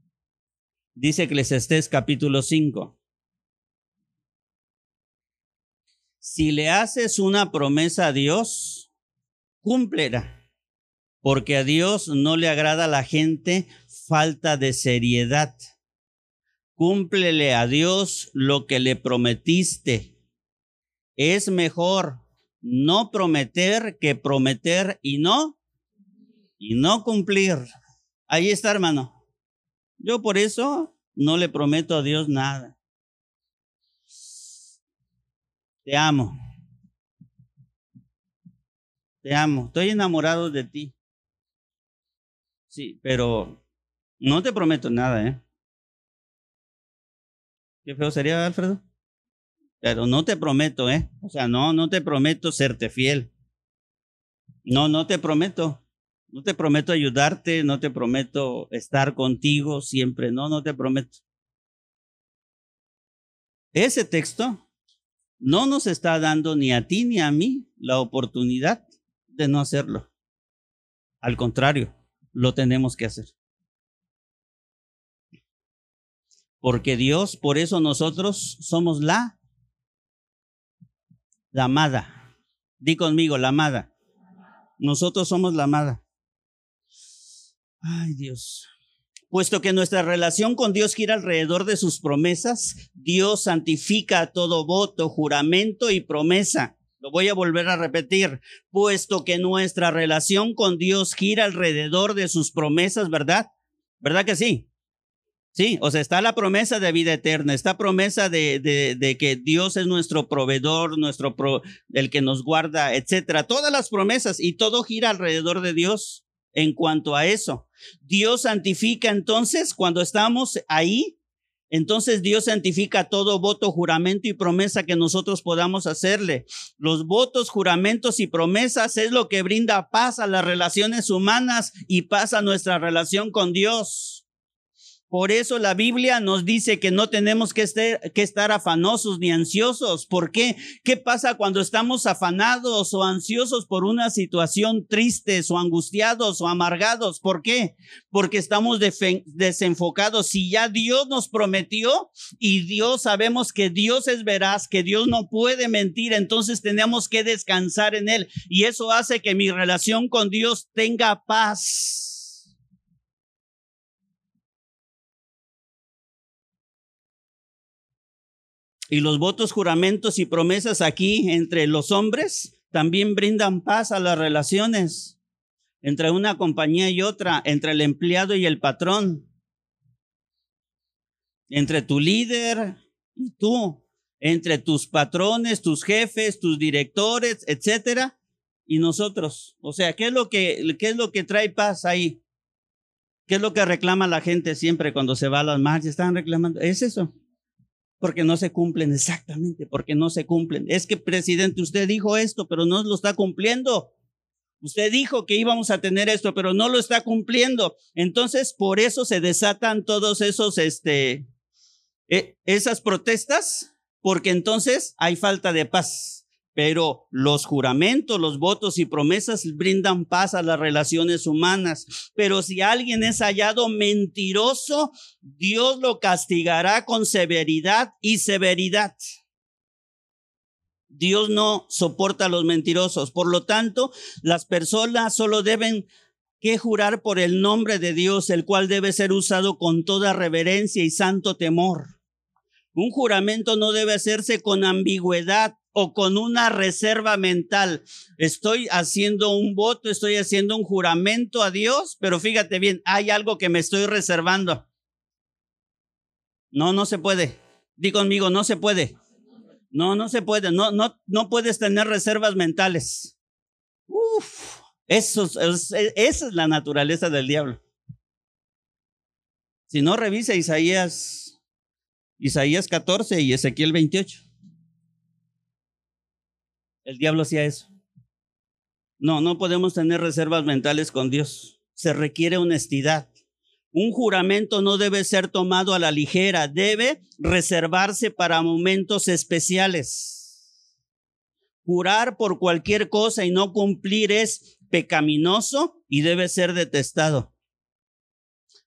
Dice Eclesiastés capítulo 5. Si le haces una promesa a Dios, cúmplela, porque a Dios no le agrada a la gente falta de seriedad. Cúmplele a Dios lo que le prometiste. Es mejor no prometer que prometer y no y no cumplir. Ahí está, hermano. Yo por eso no le prometo a Dios nada. Te amo. Te amo. Estoy enamorado de ti. Sí, pero no te prometo nada, ¿eh? Qué feo sería, Alfredo. Pero no te prometo, ¿eh? O sea, no, no te prometo serte fiel. No, no te prometo. No te prometo ayudarte, no te prometo estar contigo siempre. No, no te prometo. Ese texto no nos está dando ni a ti ni a mí la oportunidad de no hacerlo. Al contrario, lo tenemos que hacer. Porque Dios, por eso nosotros somos la, la amada. Di conmigo, la amada. Nosotros somos la amada. Ay Dios. Puesto que nuestra relación con Dios gira alrededor de sus promesas, Dios santifica todo voto, juramento y promesa. Lo voy a volver a repetir. Puesto que nuestra relación con Dios gira alrededor de sus promesas, ¿verdad? ¿Verdad que sí? Sí, o sea, está la promesa de vida eterna, está promesa de, de, que Dios es nuestro proveedor, nuestro pro, el que nos guarda, etcétera. Todas las promesas y todo gira alrededor de Dios en cuanto a eso. Dios santifica entonces cuando estamos ahí, entonces Dios santifica todo voto, juramento y promesa que nosotros podamos hacerle. Los votos, juramentos y promesas es lo que brinda paz a las relaciones humanas y paz a nuestra relación con Dios. Por eso la Biblia nos dice que no tenemos que estar, que estar, afanosos ni ansiosos. ¿Por qué? ¿Qué pasa cuando estamos afanados o ansiosos por una situación tristes o angustiados o amargados? ¿Por qué? Porque estamos desenfocados. Si ya Dios nos prometió y Dios sabemos que Dios es veraz, que Dios no puede mentir, entonces tenemos que descansar en Él. Y eso hace que mi relación con Dios tenga paz. Y los votos, juramentos y promesas aquí entre los hombres también brindan paz a las relaciones entre una compañía y otra, entre el empleado y el patrón, entre tu líder y tú, entre tus patrones, tus jefes, tus directores, etcétera, y nosotros. O sea, ¿qué es lo que, qué es lo que trae paz ahí? ¿Qué es lo que reclama la gente siempre cuando se va a las marchas? Están reclamando. Es eso porque no se cumplen exactamente, porque no se cumplen. Es que, presidente, usted dijo esto, pero no lo está cumpliendo. Usted dijo que íbamos a tener esto, pero no lo está cumpliendo. Entonces, por eso se desatan todos esos, este, e, esas protestas, porque entonces hay falta de paz. Pero los juramentos, los votos y promesas brindan paz a las relaciones humanas. Pero si alguien es hallado mentiroso, Dios lo castigará con severidad y severidad. Dios no soporta a los mentirosos. Por lo tanto, las personas solo deben que jurar por el nombre de Dios, el cual debe ser usado con toda reverencia y santo temor. Un juramento no debe hacerse con ambigüedad o con una reserva mental. Estoy haciendo un voto, estoy haciendo un juramento a Dios, pero fíjate bien, hay algo que me estoy reservando. No, no se puede. Di conmigo, no se puede. No, no se puede. No, no, no puedes tener reservas mentales. Uf. Eso, esa es la naturaleza del diablo. Si no, revisa Isaías, Isaías 14 y Ezequiel 28. El diablo hacía eso. No, no podemos tener reservas mentales con Dios. Se requiere honestidad. Un juramento no debe ser tomado a la ligera, debe reservarse para momentos especiales. Jurar por cualquier cosa y no cumplir es pecaminoso y debe ser detestado.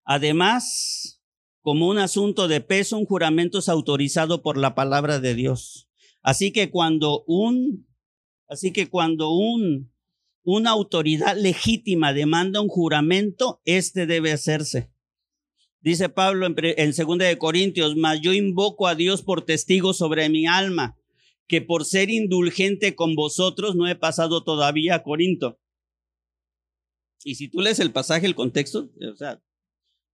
Además, como un asunto de peso, un juramento es autorizado por la palabra de Dios. Así que cuando un, así que cuando un, una autoridad legítima demanda un juramento, este debe hacerse. Dice Pablo en, en 2 de Corintios, mas yo invoco a Dios por testigo sobre mi alma, que por ser indulgente con vosotros no he pasado todavía a Corinto y si tú lees el pasaje, el contexto, o sea,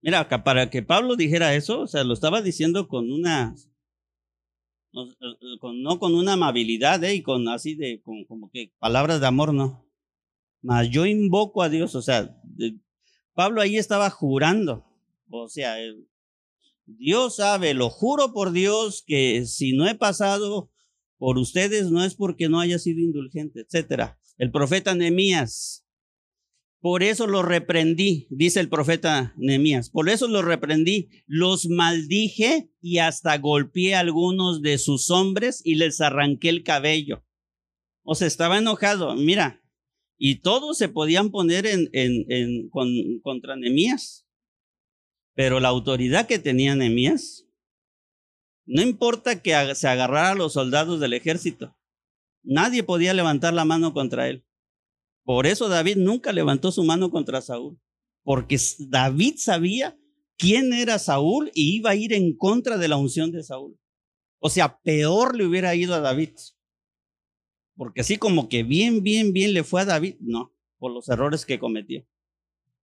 mira, para que Pablo dijera eso, o sea, lo estaba diciendo con una, no con una amabilidad, ¿eh? Y con así de, como que palabras de amor, no. Mas yo invoco a Dios, o sea, Pablo ahí estaba jurando, o sea, Dios sabe, lo juro por Dios que si no he pasado por ustedes no es porque no haya sido indulgente, etcétera. El profeta Nehemías por eso los reprendí, dice el profeta Nehemías. Por eso los reprendí, los maldije y hasta golpeé a algunos de sus hombres y les arranqué el cabello. O sea, estaba enojado, mira, y todos se podían poner en, en, en con, contra Nehemías. Pero la autoridad que tenía Nehemías, no importa que se agarrara a los soldados del ejército, nadie podía levantar la mano contra él. Por eso David nunca levantó su mano contra Saúl, porque David sabía quién era Saúl y iba a ir en contra de la unción de Saúl. O sea, peor le hubiera ido a David. Porque así como que bien, bien, bien le fue a David, no, por los errores que cometió.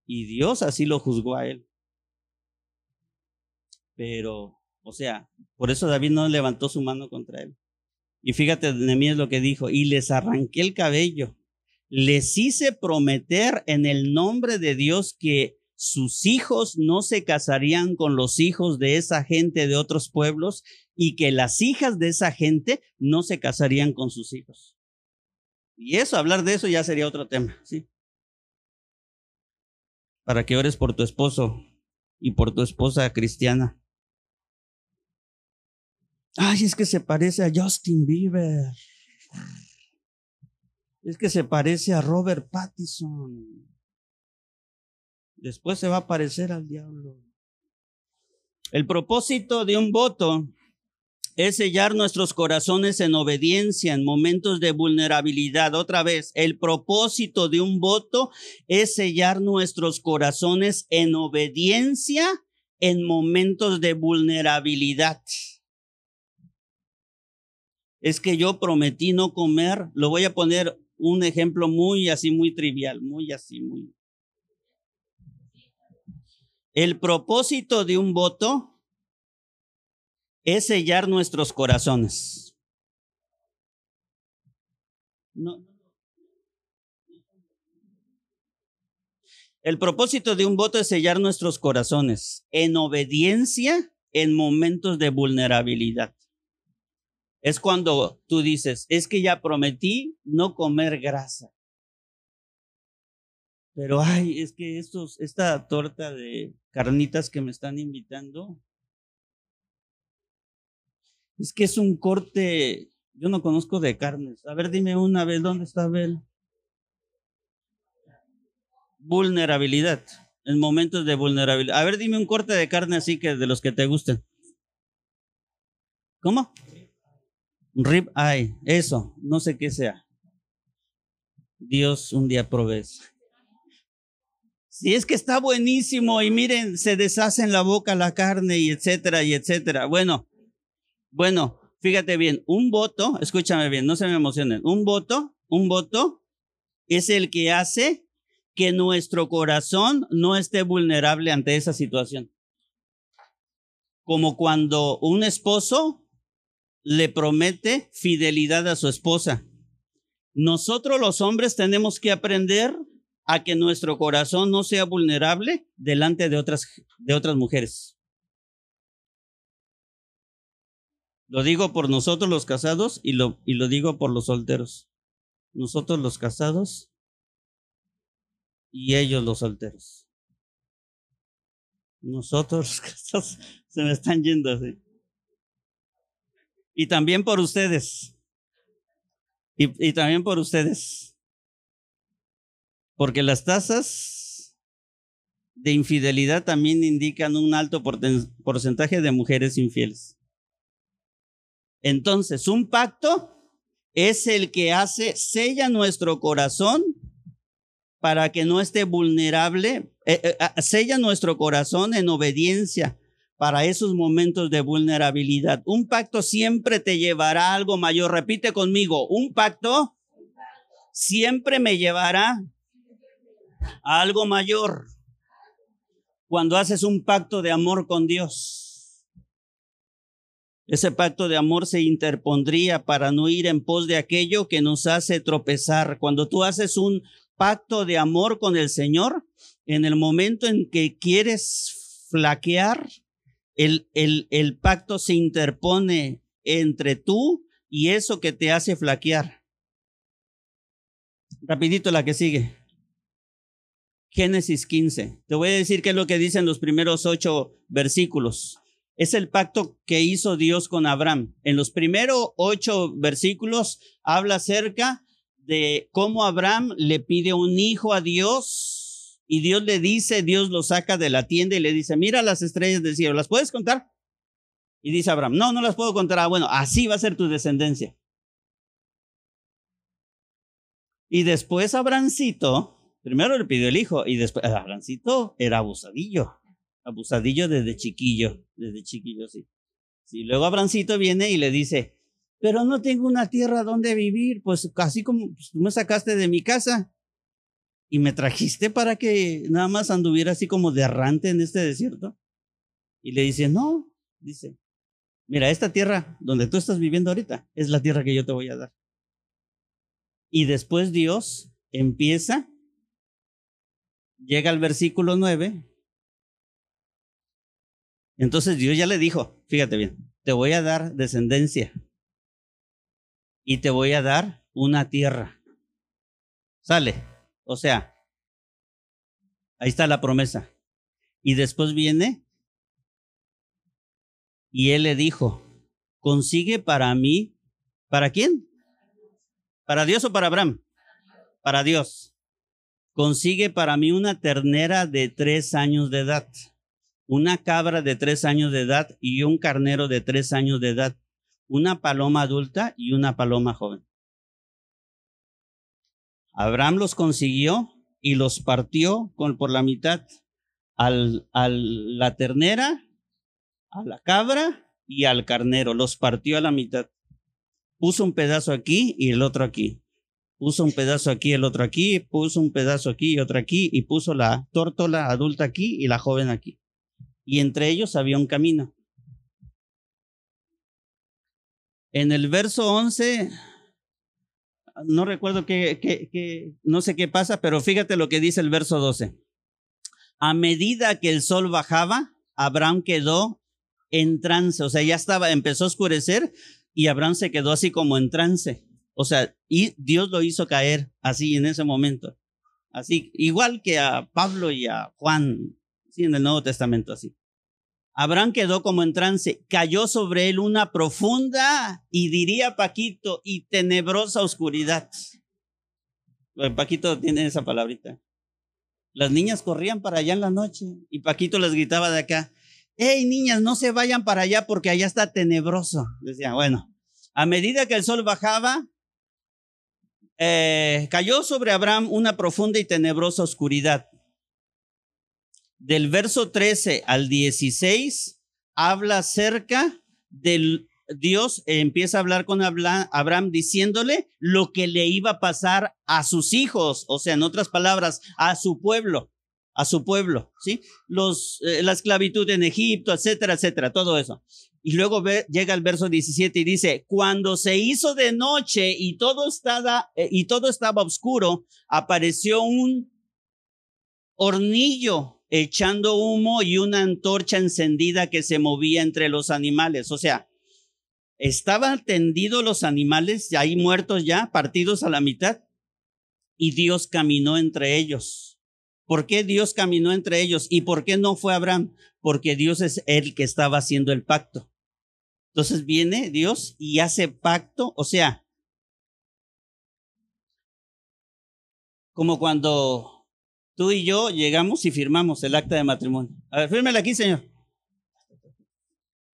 Y Dios así lo juzgó a él. Pero, o sea, por eso David no levantó su mano contra él. Y fíjate, Nehemías lo que dijo, y les arranqué el cabello les hice prometer en el nombre de Dios que sus hijos no se casarían con los hijos de esa gente de otros pueblos y que las hijas de esa gente no se casarían con sus hijos. Y eso, hablar de eso ya sería otro tema, ¿sí? Para que ores por tu esposo y por tu esposa cristiana. Ay, es que se parece a Justin Bieber es que se parece a Robert Pattinson. Después se va a parecer al diablo. El propósito de un voto es sellar nuestros corazones en obediencia en momentos de vulnerabilidad. Otra vez, el propósito de un voto es sellar nuestros corazones en obediencia en momentos de vulnerabilidad es que yo prometí no comer, lo voy a poner un ejemplo muy así, muy trivial, muy así, muy... El propósito de un voto es sellar nuestros corazones. El propósito de un voto es sellar nuestros corazones en obediencia en momentos de vulnerabilidad es cuando tú dices, es que ya prometí no comer grasa. Pero ay, es que estos, esta torta de carnitas que me están invitando, es que es un corte, yo no conozco de carnes. A ver, dime una vez, ¿dónde está Abel? Vulnerabilidad, en momentos de vulnerabilidad. A ver, dime un corte de carne así que de los que te gusten. ¿Cómo? Rib eye, eso, no sé qué sea. Dios un día provee. Si es que está buenísimo y miren, se deshace en la boca la carne y etcétera y etcétera. Bueno, bueno, fíjate bien, un voto, escúchame bien, no se me emocionen, un voto, un voto es el que hace que nuestro corazón no esté vulnerable ante esa situación. Como cuando un esposo le promete fidelidad a su esposa. Nosotros los hombres tenemos que aprender a que nuestro corazón no sea vulnerable delante de otras, de otras mujeres. Lo digo por nosotros los casados y lo, y lo digo por los solteros. Nosotros los casados y ellos los solteros. Nosotros los casados se me están yendo así. Y también por ustedes. Y, también por ustedes. Porque las tasas de infidelidad también indican un alto porcentaje de mujeres infieles. Entonces, un pacto es el que hace, sella nuestro corazón para que no esté vulnerable, eh, eh, ah, sella nuestro corazón en obediencia para esos momentos de vulnerabilidad. Un pacto siempre te llevará a algo mayor. Repite conmigo, un pacto siempre me llevará a algo mayor. Cuando haces un pacto de amor con Dios ese pacto de amor se interpondría para no ir en pos de aquello que nos hace tropezar. Cuando tú haces un pacto de amor con el Señor, en el momento en que quieres flaquear, el, el, pacto se interpone entre tú y eso que te hace flaquear. Rapidito la que sigue. Génesis 15. Te voy a decir qué es lo que dicen los primeros ocho versículos es el pacto que hizo Dios con Abraham. En los primeros ocho versículos habla acerca de cómo Abraham le pide un hijo a Dios y Dios le dice, Dios lo saca de la tienda y le dice, mira las estrellas del cielo, ¿las puedes contar? Y dice Abraham, no, no las puedo contar. Ah, bueno, así va a ser tu descendencia. Y después Abrancito, primero le pidió el hijo y después Abrancito era abusadillo abusadillo desde chiquillo, desde chiquillo, sí. Sí, luego Abrancito viene y le dice, pero no tengo una tierra donde vivir, pues casi como pues, tú me sacaste de mi casa y me trajiste para que nada más anduviera así como de errante en este desierto. Y le dice, no, dice, mira, esta tierra donde tú estás viviendo ahorita es la tierra que yo te voy a dar. Y después Dios empieza, llega al versículo 9 entonces Dios ya le dijo, fíjate bien, te voy a dar descendencia y te voy a dar una tierra. Sale. O sea, ahí está la promesa. Y después viene y él le dijo, consigue para mí, ¿para quién? ¿Para Dios o para Abraham? Para Dios. Consigue para mí una ternera de tres años de edad una cabra de tres años de edad y un carnero de tres años de edad, una paloma adulta y una paloma joven. Abraham los consiguió y los partió con, por la mitad al, la ternera, a la cabra y al carnero. Los partió a la mitad. Puso un pedazo aquí y el otro aquí. Puso un pedazo aquí, el otro aquí, puso un pedazo aquí y otro aquí, y puso la tórtola adulta aquí y la joven aquí y entre ellos había un camino. En el verso 11, no recuerdo qué, no sé qué pasa, pero fíjate lo que dice el verso 12. A medida que el sol bajaba, Abraham quedó en trance, o sea, ya estaba, empezó a oscurecer y Abraham se quedó así como en trance. O sea, y Dios lo hizo caer así en ese momento. Así, igual que a Pablo y a Juan, sí, en el Nuevo Testamento así. Abraham quedó como en trance, cayó sobre él una profunda y diría Paquito y tenebrosa oscuridad. Paquito tiene esa palabrita. Las niñas corrían para allá en la noche y Paquito les gritaba de acá, hey niñas, no se vayan para allá porque allá está tenebroso. Decía, bueno, a medida que el sol bajaba, eh, cayó sobre Abraham una profunda y tenebrosa oscuridad. Del verso 13 al 16 habla acerca del Dios, empieza a hablar con Abraham diciéndole lo que le iba a pasar a sus hijos, o sea, en otras palabras, a su pueblo, a su pueblo, ¿sí? Los, eh, la esclavitud en Egipto, etcétera, etcétera, todo eso. Y luego llega el verso 17 y dice, cuando se hizo de noche y todo estaba, eh, y todo estaba oscuro, apareció un hornillo echando humo y una antorcha encendida que se movía entre los animales. O sea, estaban tendidos los animales, ahí muertos ya, partidos a la mitad, y Dios caminó entre ellos. ¿Por qué Dios caminó entre ellos? ¿Y por qué no fue Abraham? Porque Dios es el que estaba haciendo el pacto. Entonces viene Dios y hace pacto, o sea, como cuando tú y yo llegamos y firmamos el acta de matrimonio. A ver, fírmela aquí, Señor.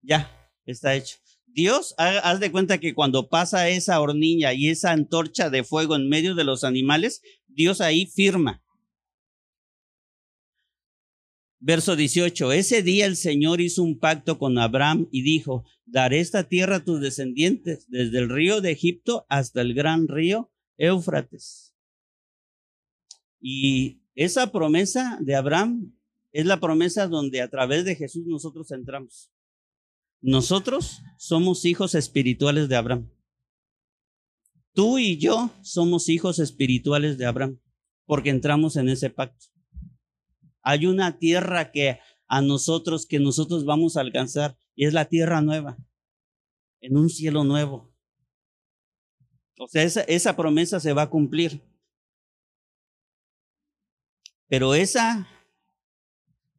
Ya, está hecho. Dios, haz de cuenta que cuando pasa esa hornilla y esa antorcha de fuego en medio de los animales, Dios ahí firma. Verso 18, ese día el Señor hizo un pacto con Abraham y dijo, daré esta tierra a tus descendientes, desde el río de Egipto hasta el gran río Éufrates. Y esa promesa de Abraham es la promesa donde a través de Jesús nosotros entramos. Nosotros somos hijos espirituales de Abraham. Tú y yo somos hijos espirituales de Abraham porque entramos en ese pacto. Hay una tierra que a nosotros, que nosotros vamos a alcanzar, y es la tierra nueva, en un cielo nuevo. O sea, esa, esa promesa se va a cumplir. Pero esa,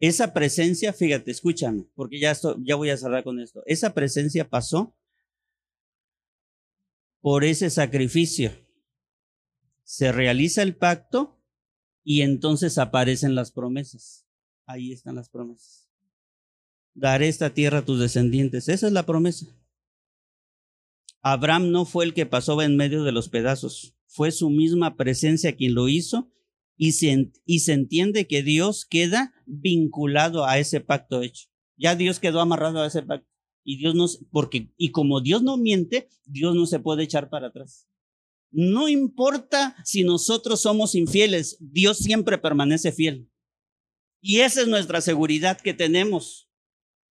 esa presencia, fíjate, escúchame, porque ya, esto, ya voy a cerrar con esto. Esa presencia pasó por ese sacrificio. Se realiza el pacto y entonces aparecen las promesas. Ahí están las promesas. Daré esta tierra a tus descendientes. Esa es la promesa. Abraham no fue el que pasó en medio de los pedazos. Fue su misma presencia quien lo hizo y se, entiende que Dios queda vinculado a ese pacto hecho. Ya Dios quedó amarrado a ese pacto. Y Dios no, porque, y como Dios no miente, Dios no se puede echar para atrás. No importa si nosotros somos infieles, Dios siempre permanece fiel. Y esa es nuestra seguridad que tenemos.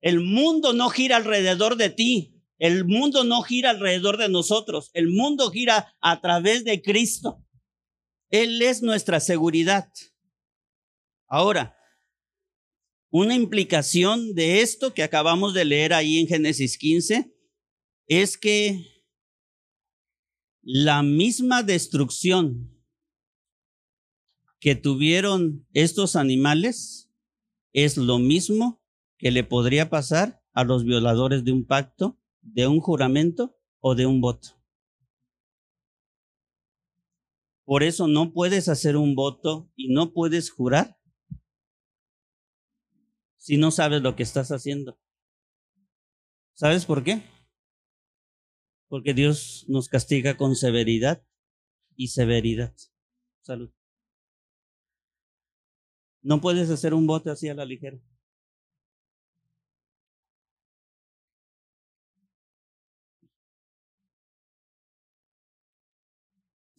El mundo no gira alrededor de ti. El mundo no gira alrededor de nosotros. El mundo gira a través de Cristo. Él es nuestra seguridad. Ahora, una implicación de esto que acabamos de leer ahí en Génesis 15 es que la misma destrucción que tuvieron estos animales es lo mismo que le podría pasar a los violadores de un pacto, de un juramento o de un voto. Por eso no puedes hacer un voto y no puedes jurar si no sabes lo que estás haciendo. ¿Sabes por qué? porque Dios nos castiga con severidad y severidad. Salud. No puedes hacer un bote así a la ligera.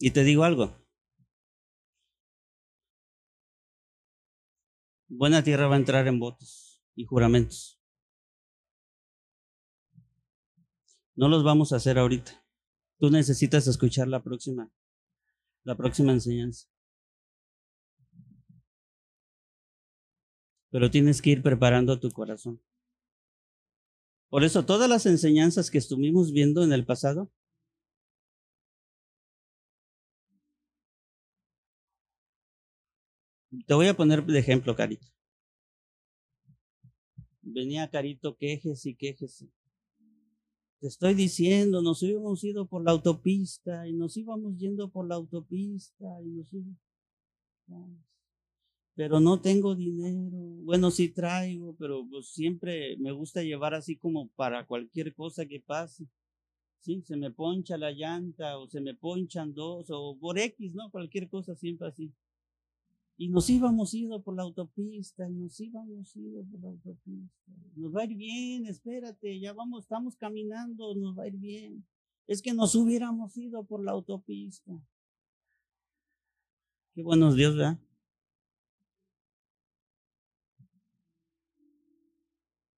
Y te digo algo. Buena tierra va a entrar en votos y juramentos. No los vamos a hacer ahorita. Tú necesitas escuchar la próxima, la próxima enseñanza. Pero tienes que ir preparando tu corazón. Por eso todas las enseñanzas que estuvimos viendo en el pasado, te voy a poner de ejemplo, Carito. Venía Carito, quejes y quejes. Te estoy diciendo, nos íbamos ido por la autopista y nos íbamos yendo por la autopista y nos pero no tengo dinero. Bueno, sí traigo, pero pues siempre me gusta llevar así como para cualquier cosa que pase. Sí, se me poncha la llanta o se me ponchan dos o por X, ¿no? Cualquier cosa siempre así. Y nos íbamos ido por la autopista, nos íbamos ido por la autopista. Nos va a ir bien, espérate, ya vamos, estamos caminando, nos va a ir bien. Es que nos hubiéramos ido por la autopista. Qué buenos Dios, ¿verdad?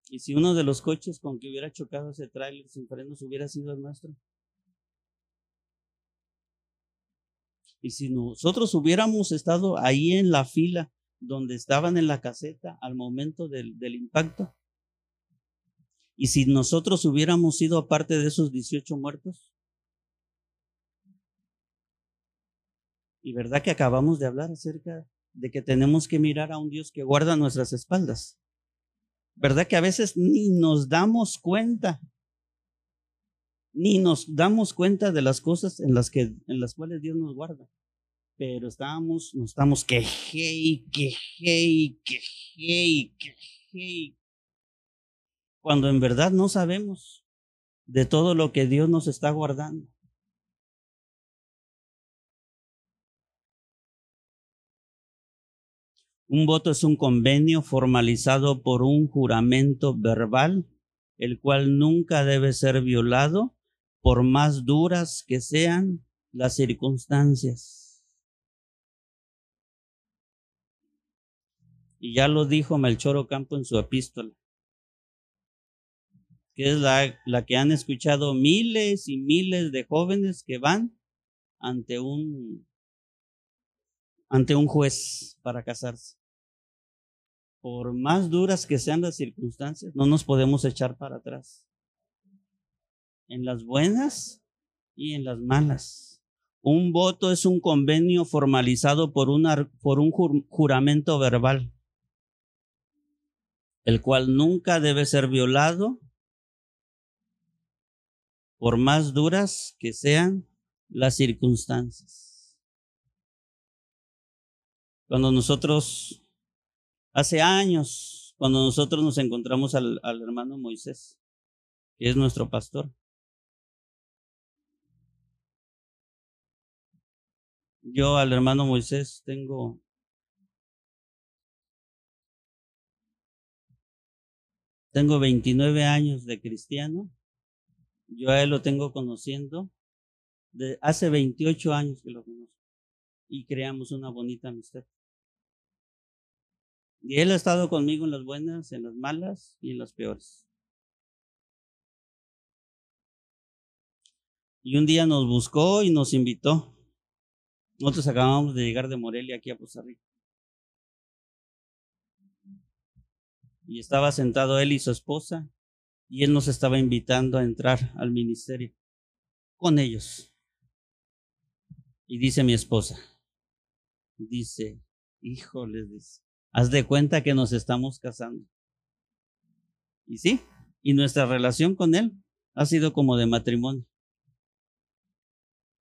Y si uno de los coches con que hubiera chocado ese tráiler sin frenos hubiera sido el nuestro. Y si nosotros hubiéramos estado ahí en la fila donde estaban en la caseta al momento del, impacto, y si nosotros hubiéramos sido aparte de esos 18 muertos, y verdad que acabamos de hablar acerca de que tenemos que mirar a un Dios que guarda nuestras espaldas. ¿Verdad que a veces ni nos damos cuenta? Ni nos damos cuenta de las cosas en las, que, en las cuales Dios nos guarda. Pero estamos, nos estamos queje y queje y queje y queje. Cuando en verdad no sabemos de todo lo que Dios nos está guardando. Un voto es un convenio formalizado por un juramento verbal, el cual nunca debe ser violado por más duras que sean las circunstancias. Y ya lo dijo Melchor Ocampo en su epístola, que es la, la que han escuchado miles y miles de jóvenes que van ante un ante un juez para casarse. Por más duras que sean las circunstancias, no nos podemos echar para atrás. En las buenas y en las malas. Un voto es un convenio formalizado por, por un juramento verbal, el cual nunca debe ser violado por más duras que sean las circunstancias. Cuando nosotros, hace años, cuando nosotros nos encontramos al, hermano Moisés, que es nuestro pastor, yo al hermano Moisés tengo tengo 29 años de cristiano. Yo a él lo tengo conociendo de hace 28 años que lo conozco y creamos una bonita amistad. Y Él ha estado conmigo en las buenas, en las malas y en las peores. Y un día nos buscó y nos invitó. Nosotros acabamos de llegar de Morelia aquí a Rica. Y estaba sentado él y su esposa, y él nos estaba invitando a entrar al ministerio con ellos. Y dice mi esposa, dice, híjole, dice, haz de cuenta que nos estamos casando. Y sí, y nuestra relación con Él ha sido como de matrimonio.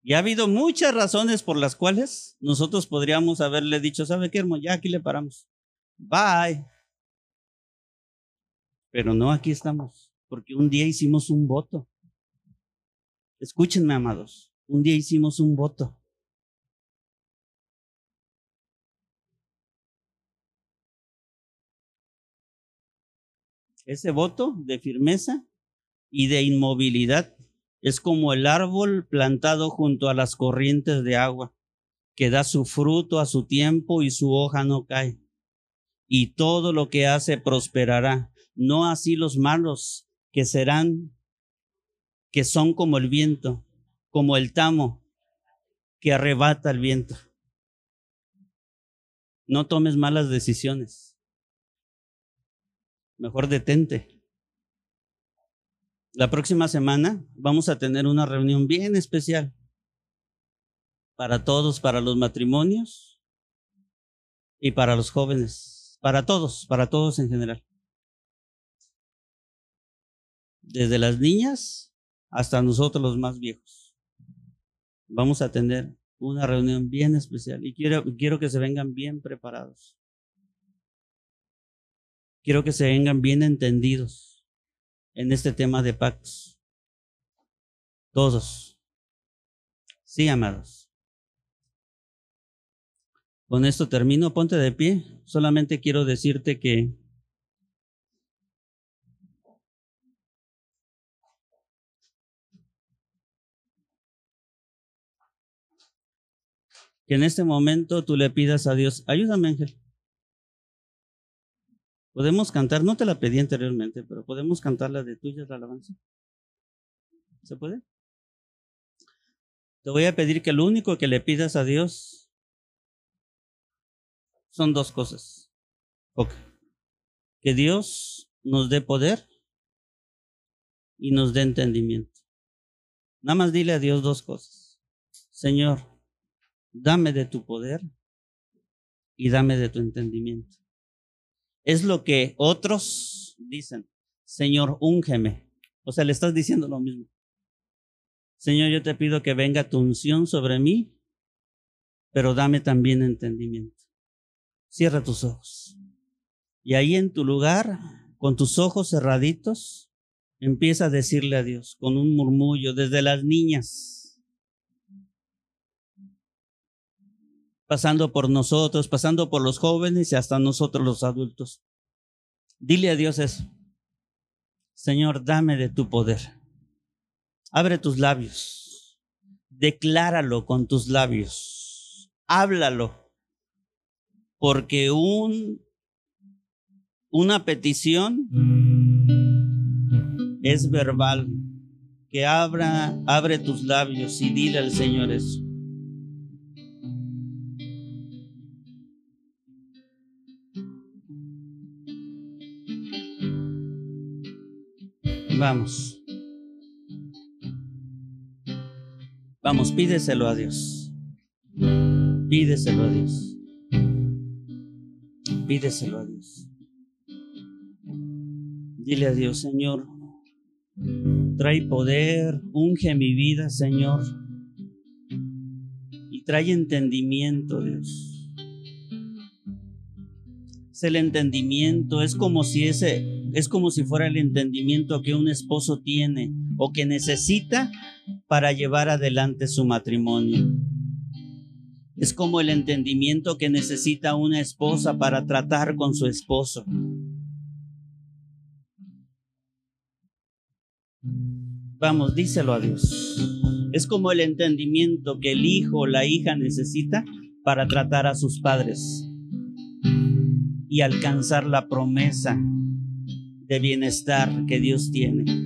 Y ha habido muchas razones por las cuales nosotros podríamos haberle dicho, ¿sabe qué, hermano? Ya aquí le paramos. Bye. Pero no, aquí estamos, porque un día hicimos un voto. Escúchenme, amados, un día hicimos un voto. Ese voto de firmeza y de inmovilidad es como el árbol plantado junto a las corrientes de agua, que da su fruto a su tiempo y su hoja no cae. Y todo lo que hace prosperará, no así los malos, que serán, que son como el viento, como el tamo, que arrebata el viento. No tomes malas decisiones mejor detente. La próxima semana vamos a tener una reunión bien especial para todos, para los matrimonios y para los jóvenes, para todos, para todos en general. Desde las niñas hasta nosotros los más viejos. Vamos a tener una reunión bien especial y quiero, quiero que se vengan bien preparados. Quiero que se vengan bien entendidos en este tema de pactos. Todos. Sí, amados. Con esto termino, ponte de pie. Solamente quiero decirte que que en este momento tú le pidas a Dios, ayúdame Ángel. Podemos cantar, no te la pedí anteriormente, pero podemos cantar la de tuya, la alabanza. ¿Se puede? Te voy a pedir que lo único que le pidas a Dios son dos cosas. Que Dios nos dé poder y nos dé entendimiento. Nada más dile a Dios dos cosas. Señor, dame de tu poder y dame de tu entendimiento. Es lo que otros dicen, Señor, úngeme. O sea, le estás diciendo lo mismo. Señor, yo te pido que venga tu unción sobre mí, pero dame también entendimiento. Cierra tus ojos. Y ahí en tu lugar, con tus ojos cerraditos, empieza a decirle a Dios con un murmullo desde las niñas pasando por nosotros, pasando por los jóvenes y hasta nosotros los adultos. Dile a Dios eso. Señor, dame de tu poder. Abre tus labios. Decláralo con tus labios. Háblalo. Porque un, una petición es verbal. Que abra, abre tus labios y dile al Señor eso. Vamos. Vamos, pídeselo a Dios. Pídeselo a Dios. Pídeselo a Dios. Dile a Dios, Señor, trae poder, unge mi vida, Señor. Y trae entendimiento, Dios es el entendimiento, es como si ese es como si fuera el entendimiento que un esposo tiene o que necesita para llevar adelante su matrimonio. Es como el entendimiento que necesita una esposa para tratar con su esposo. Vamos, díselo a Dios. Es como el entendimiento que el hijo o la hija necesita para tratar a sus padres y alcanzar la promesa de bienestar que Dios tiene.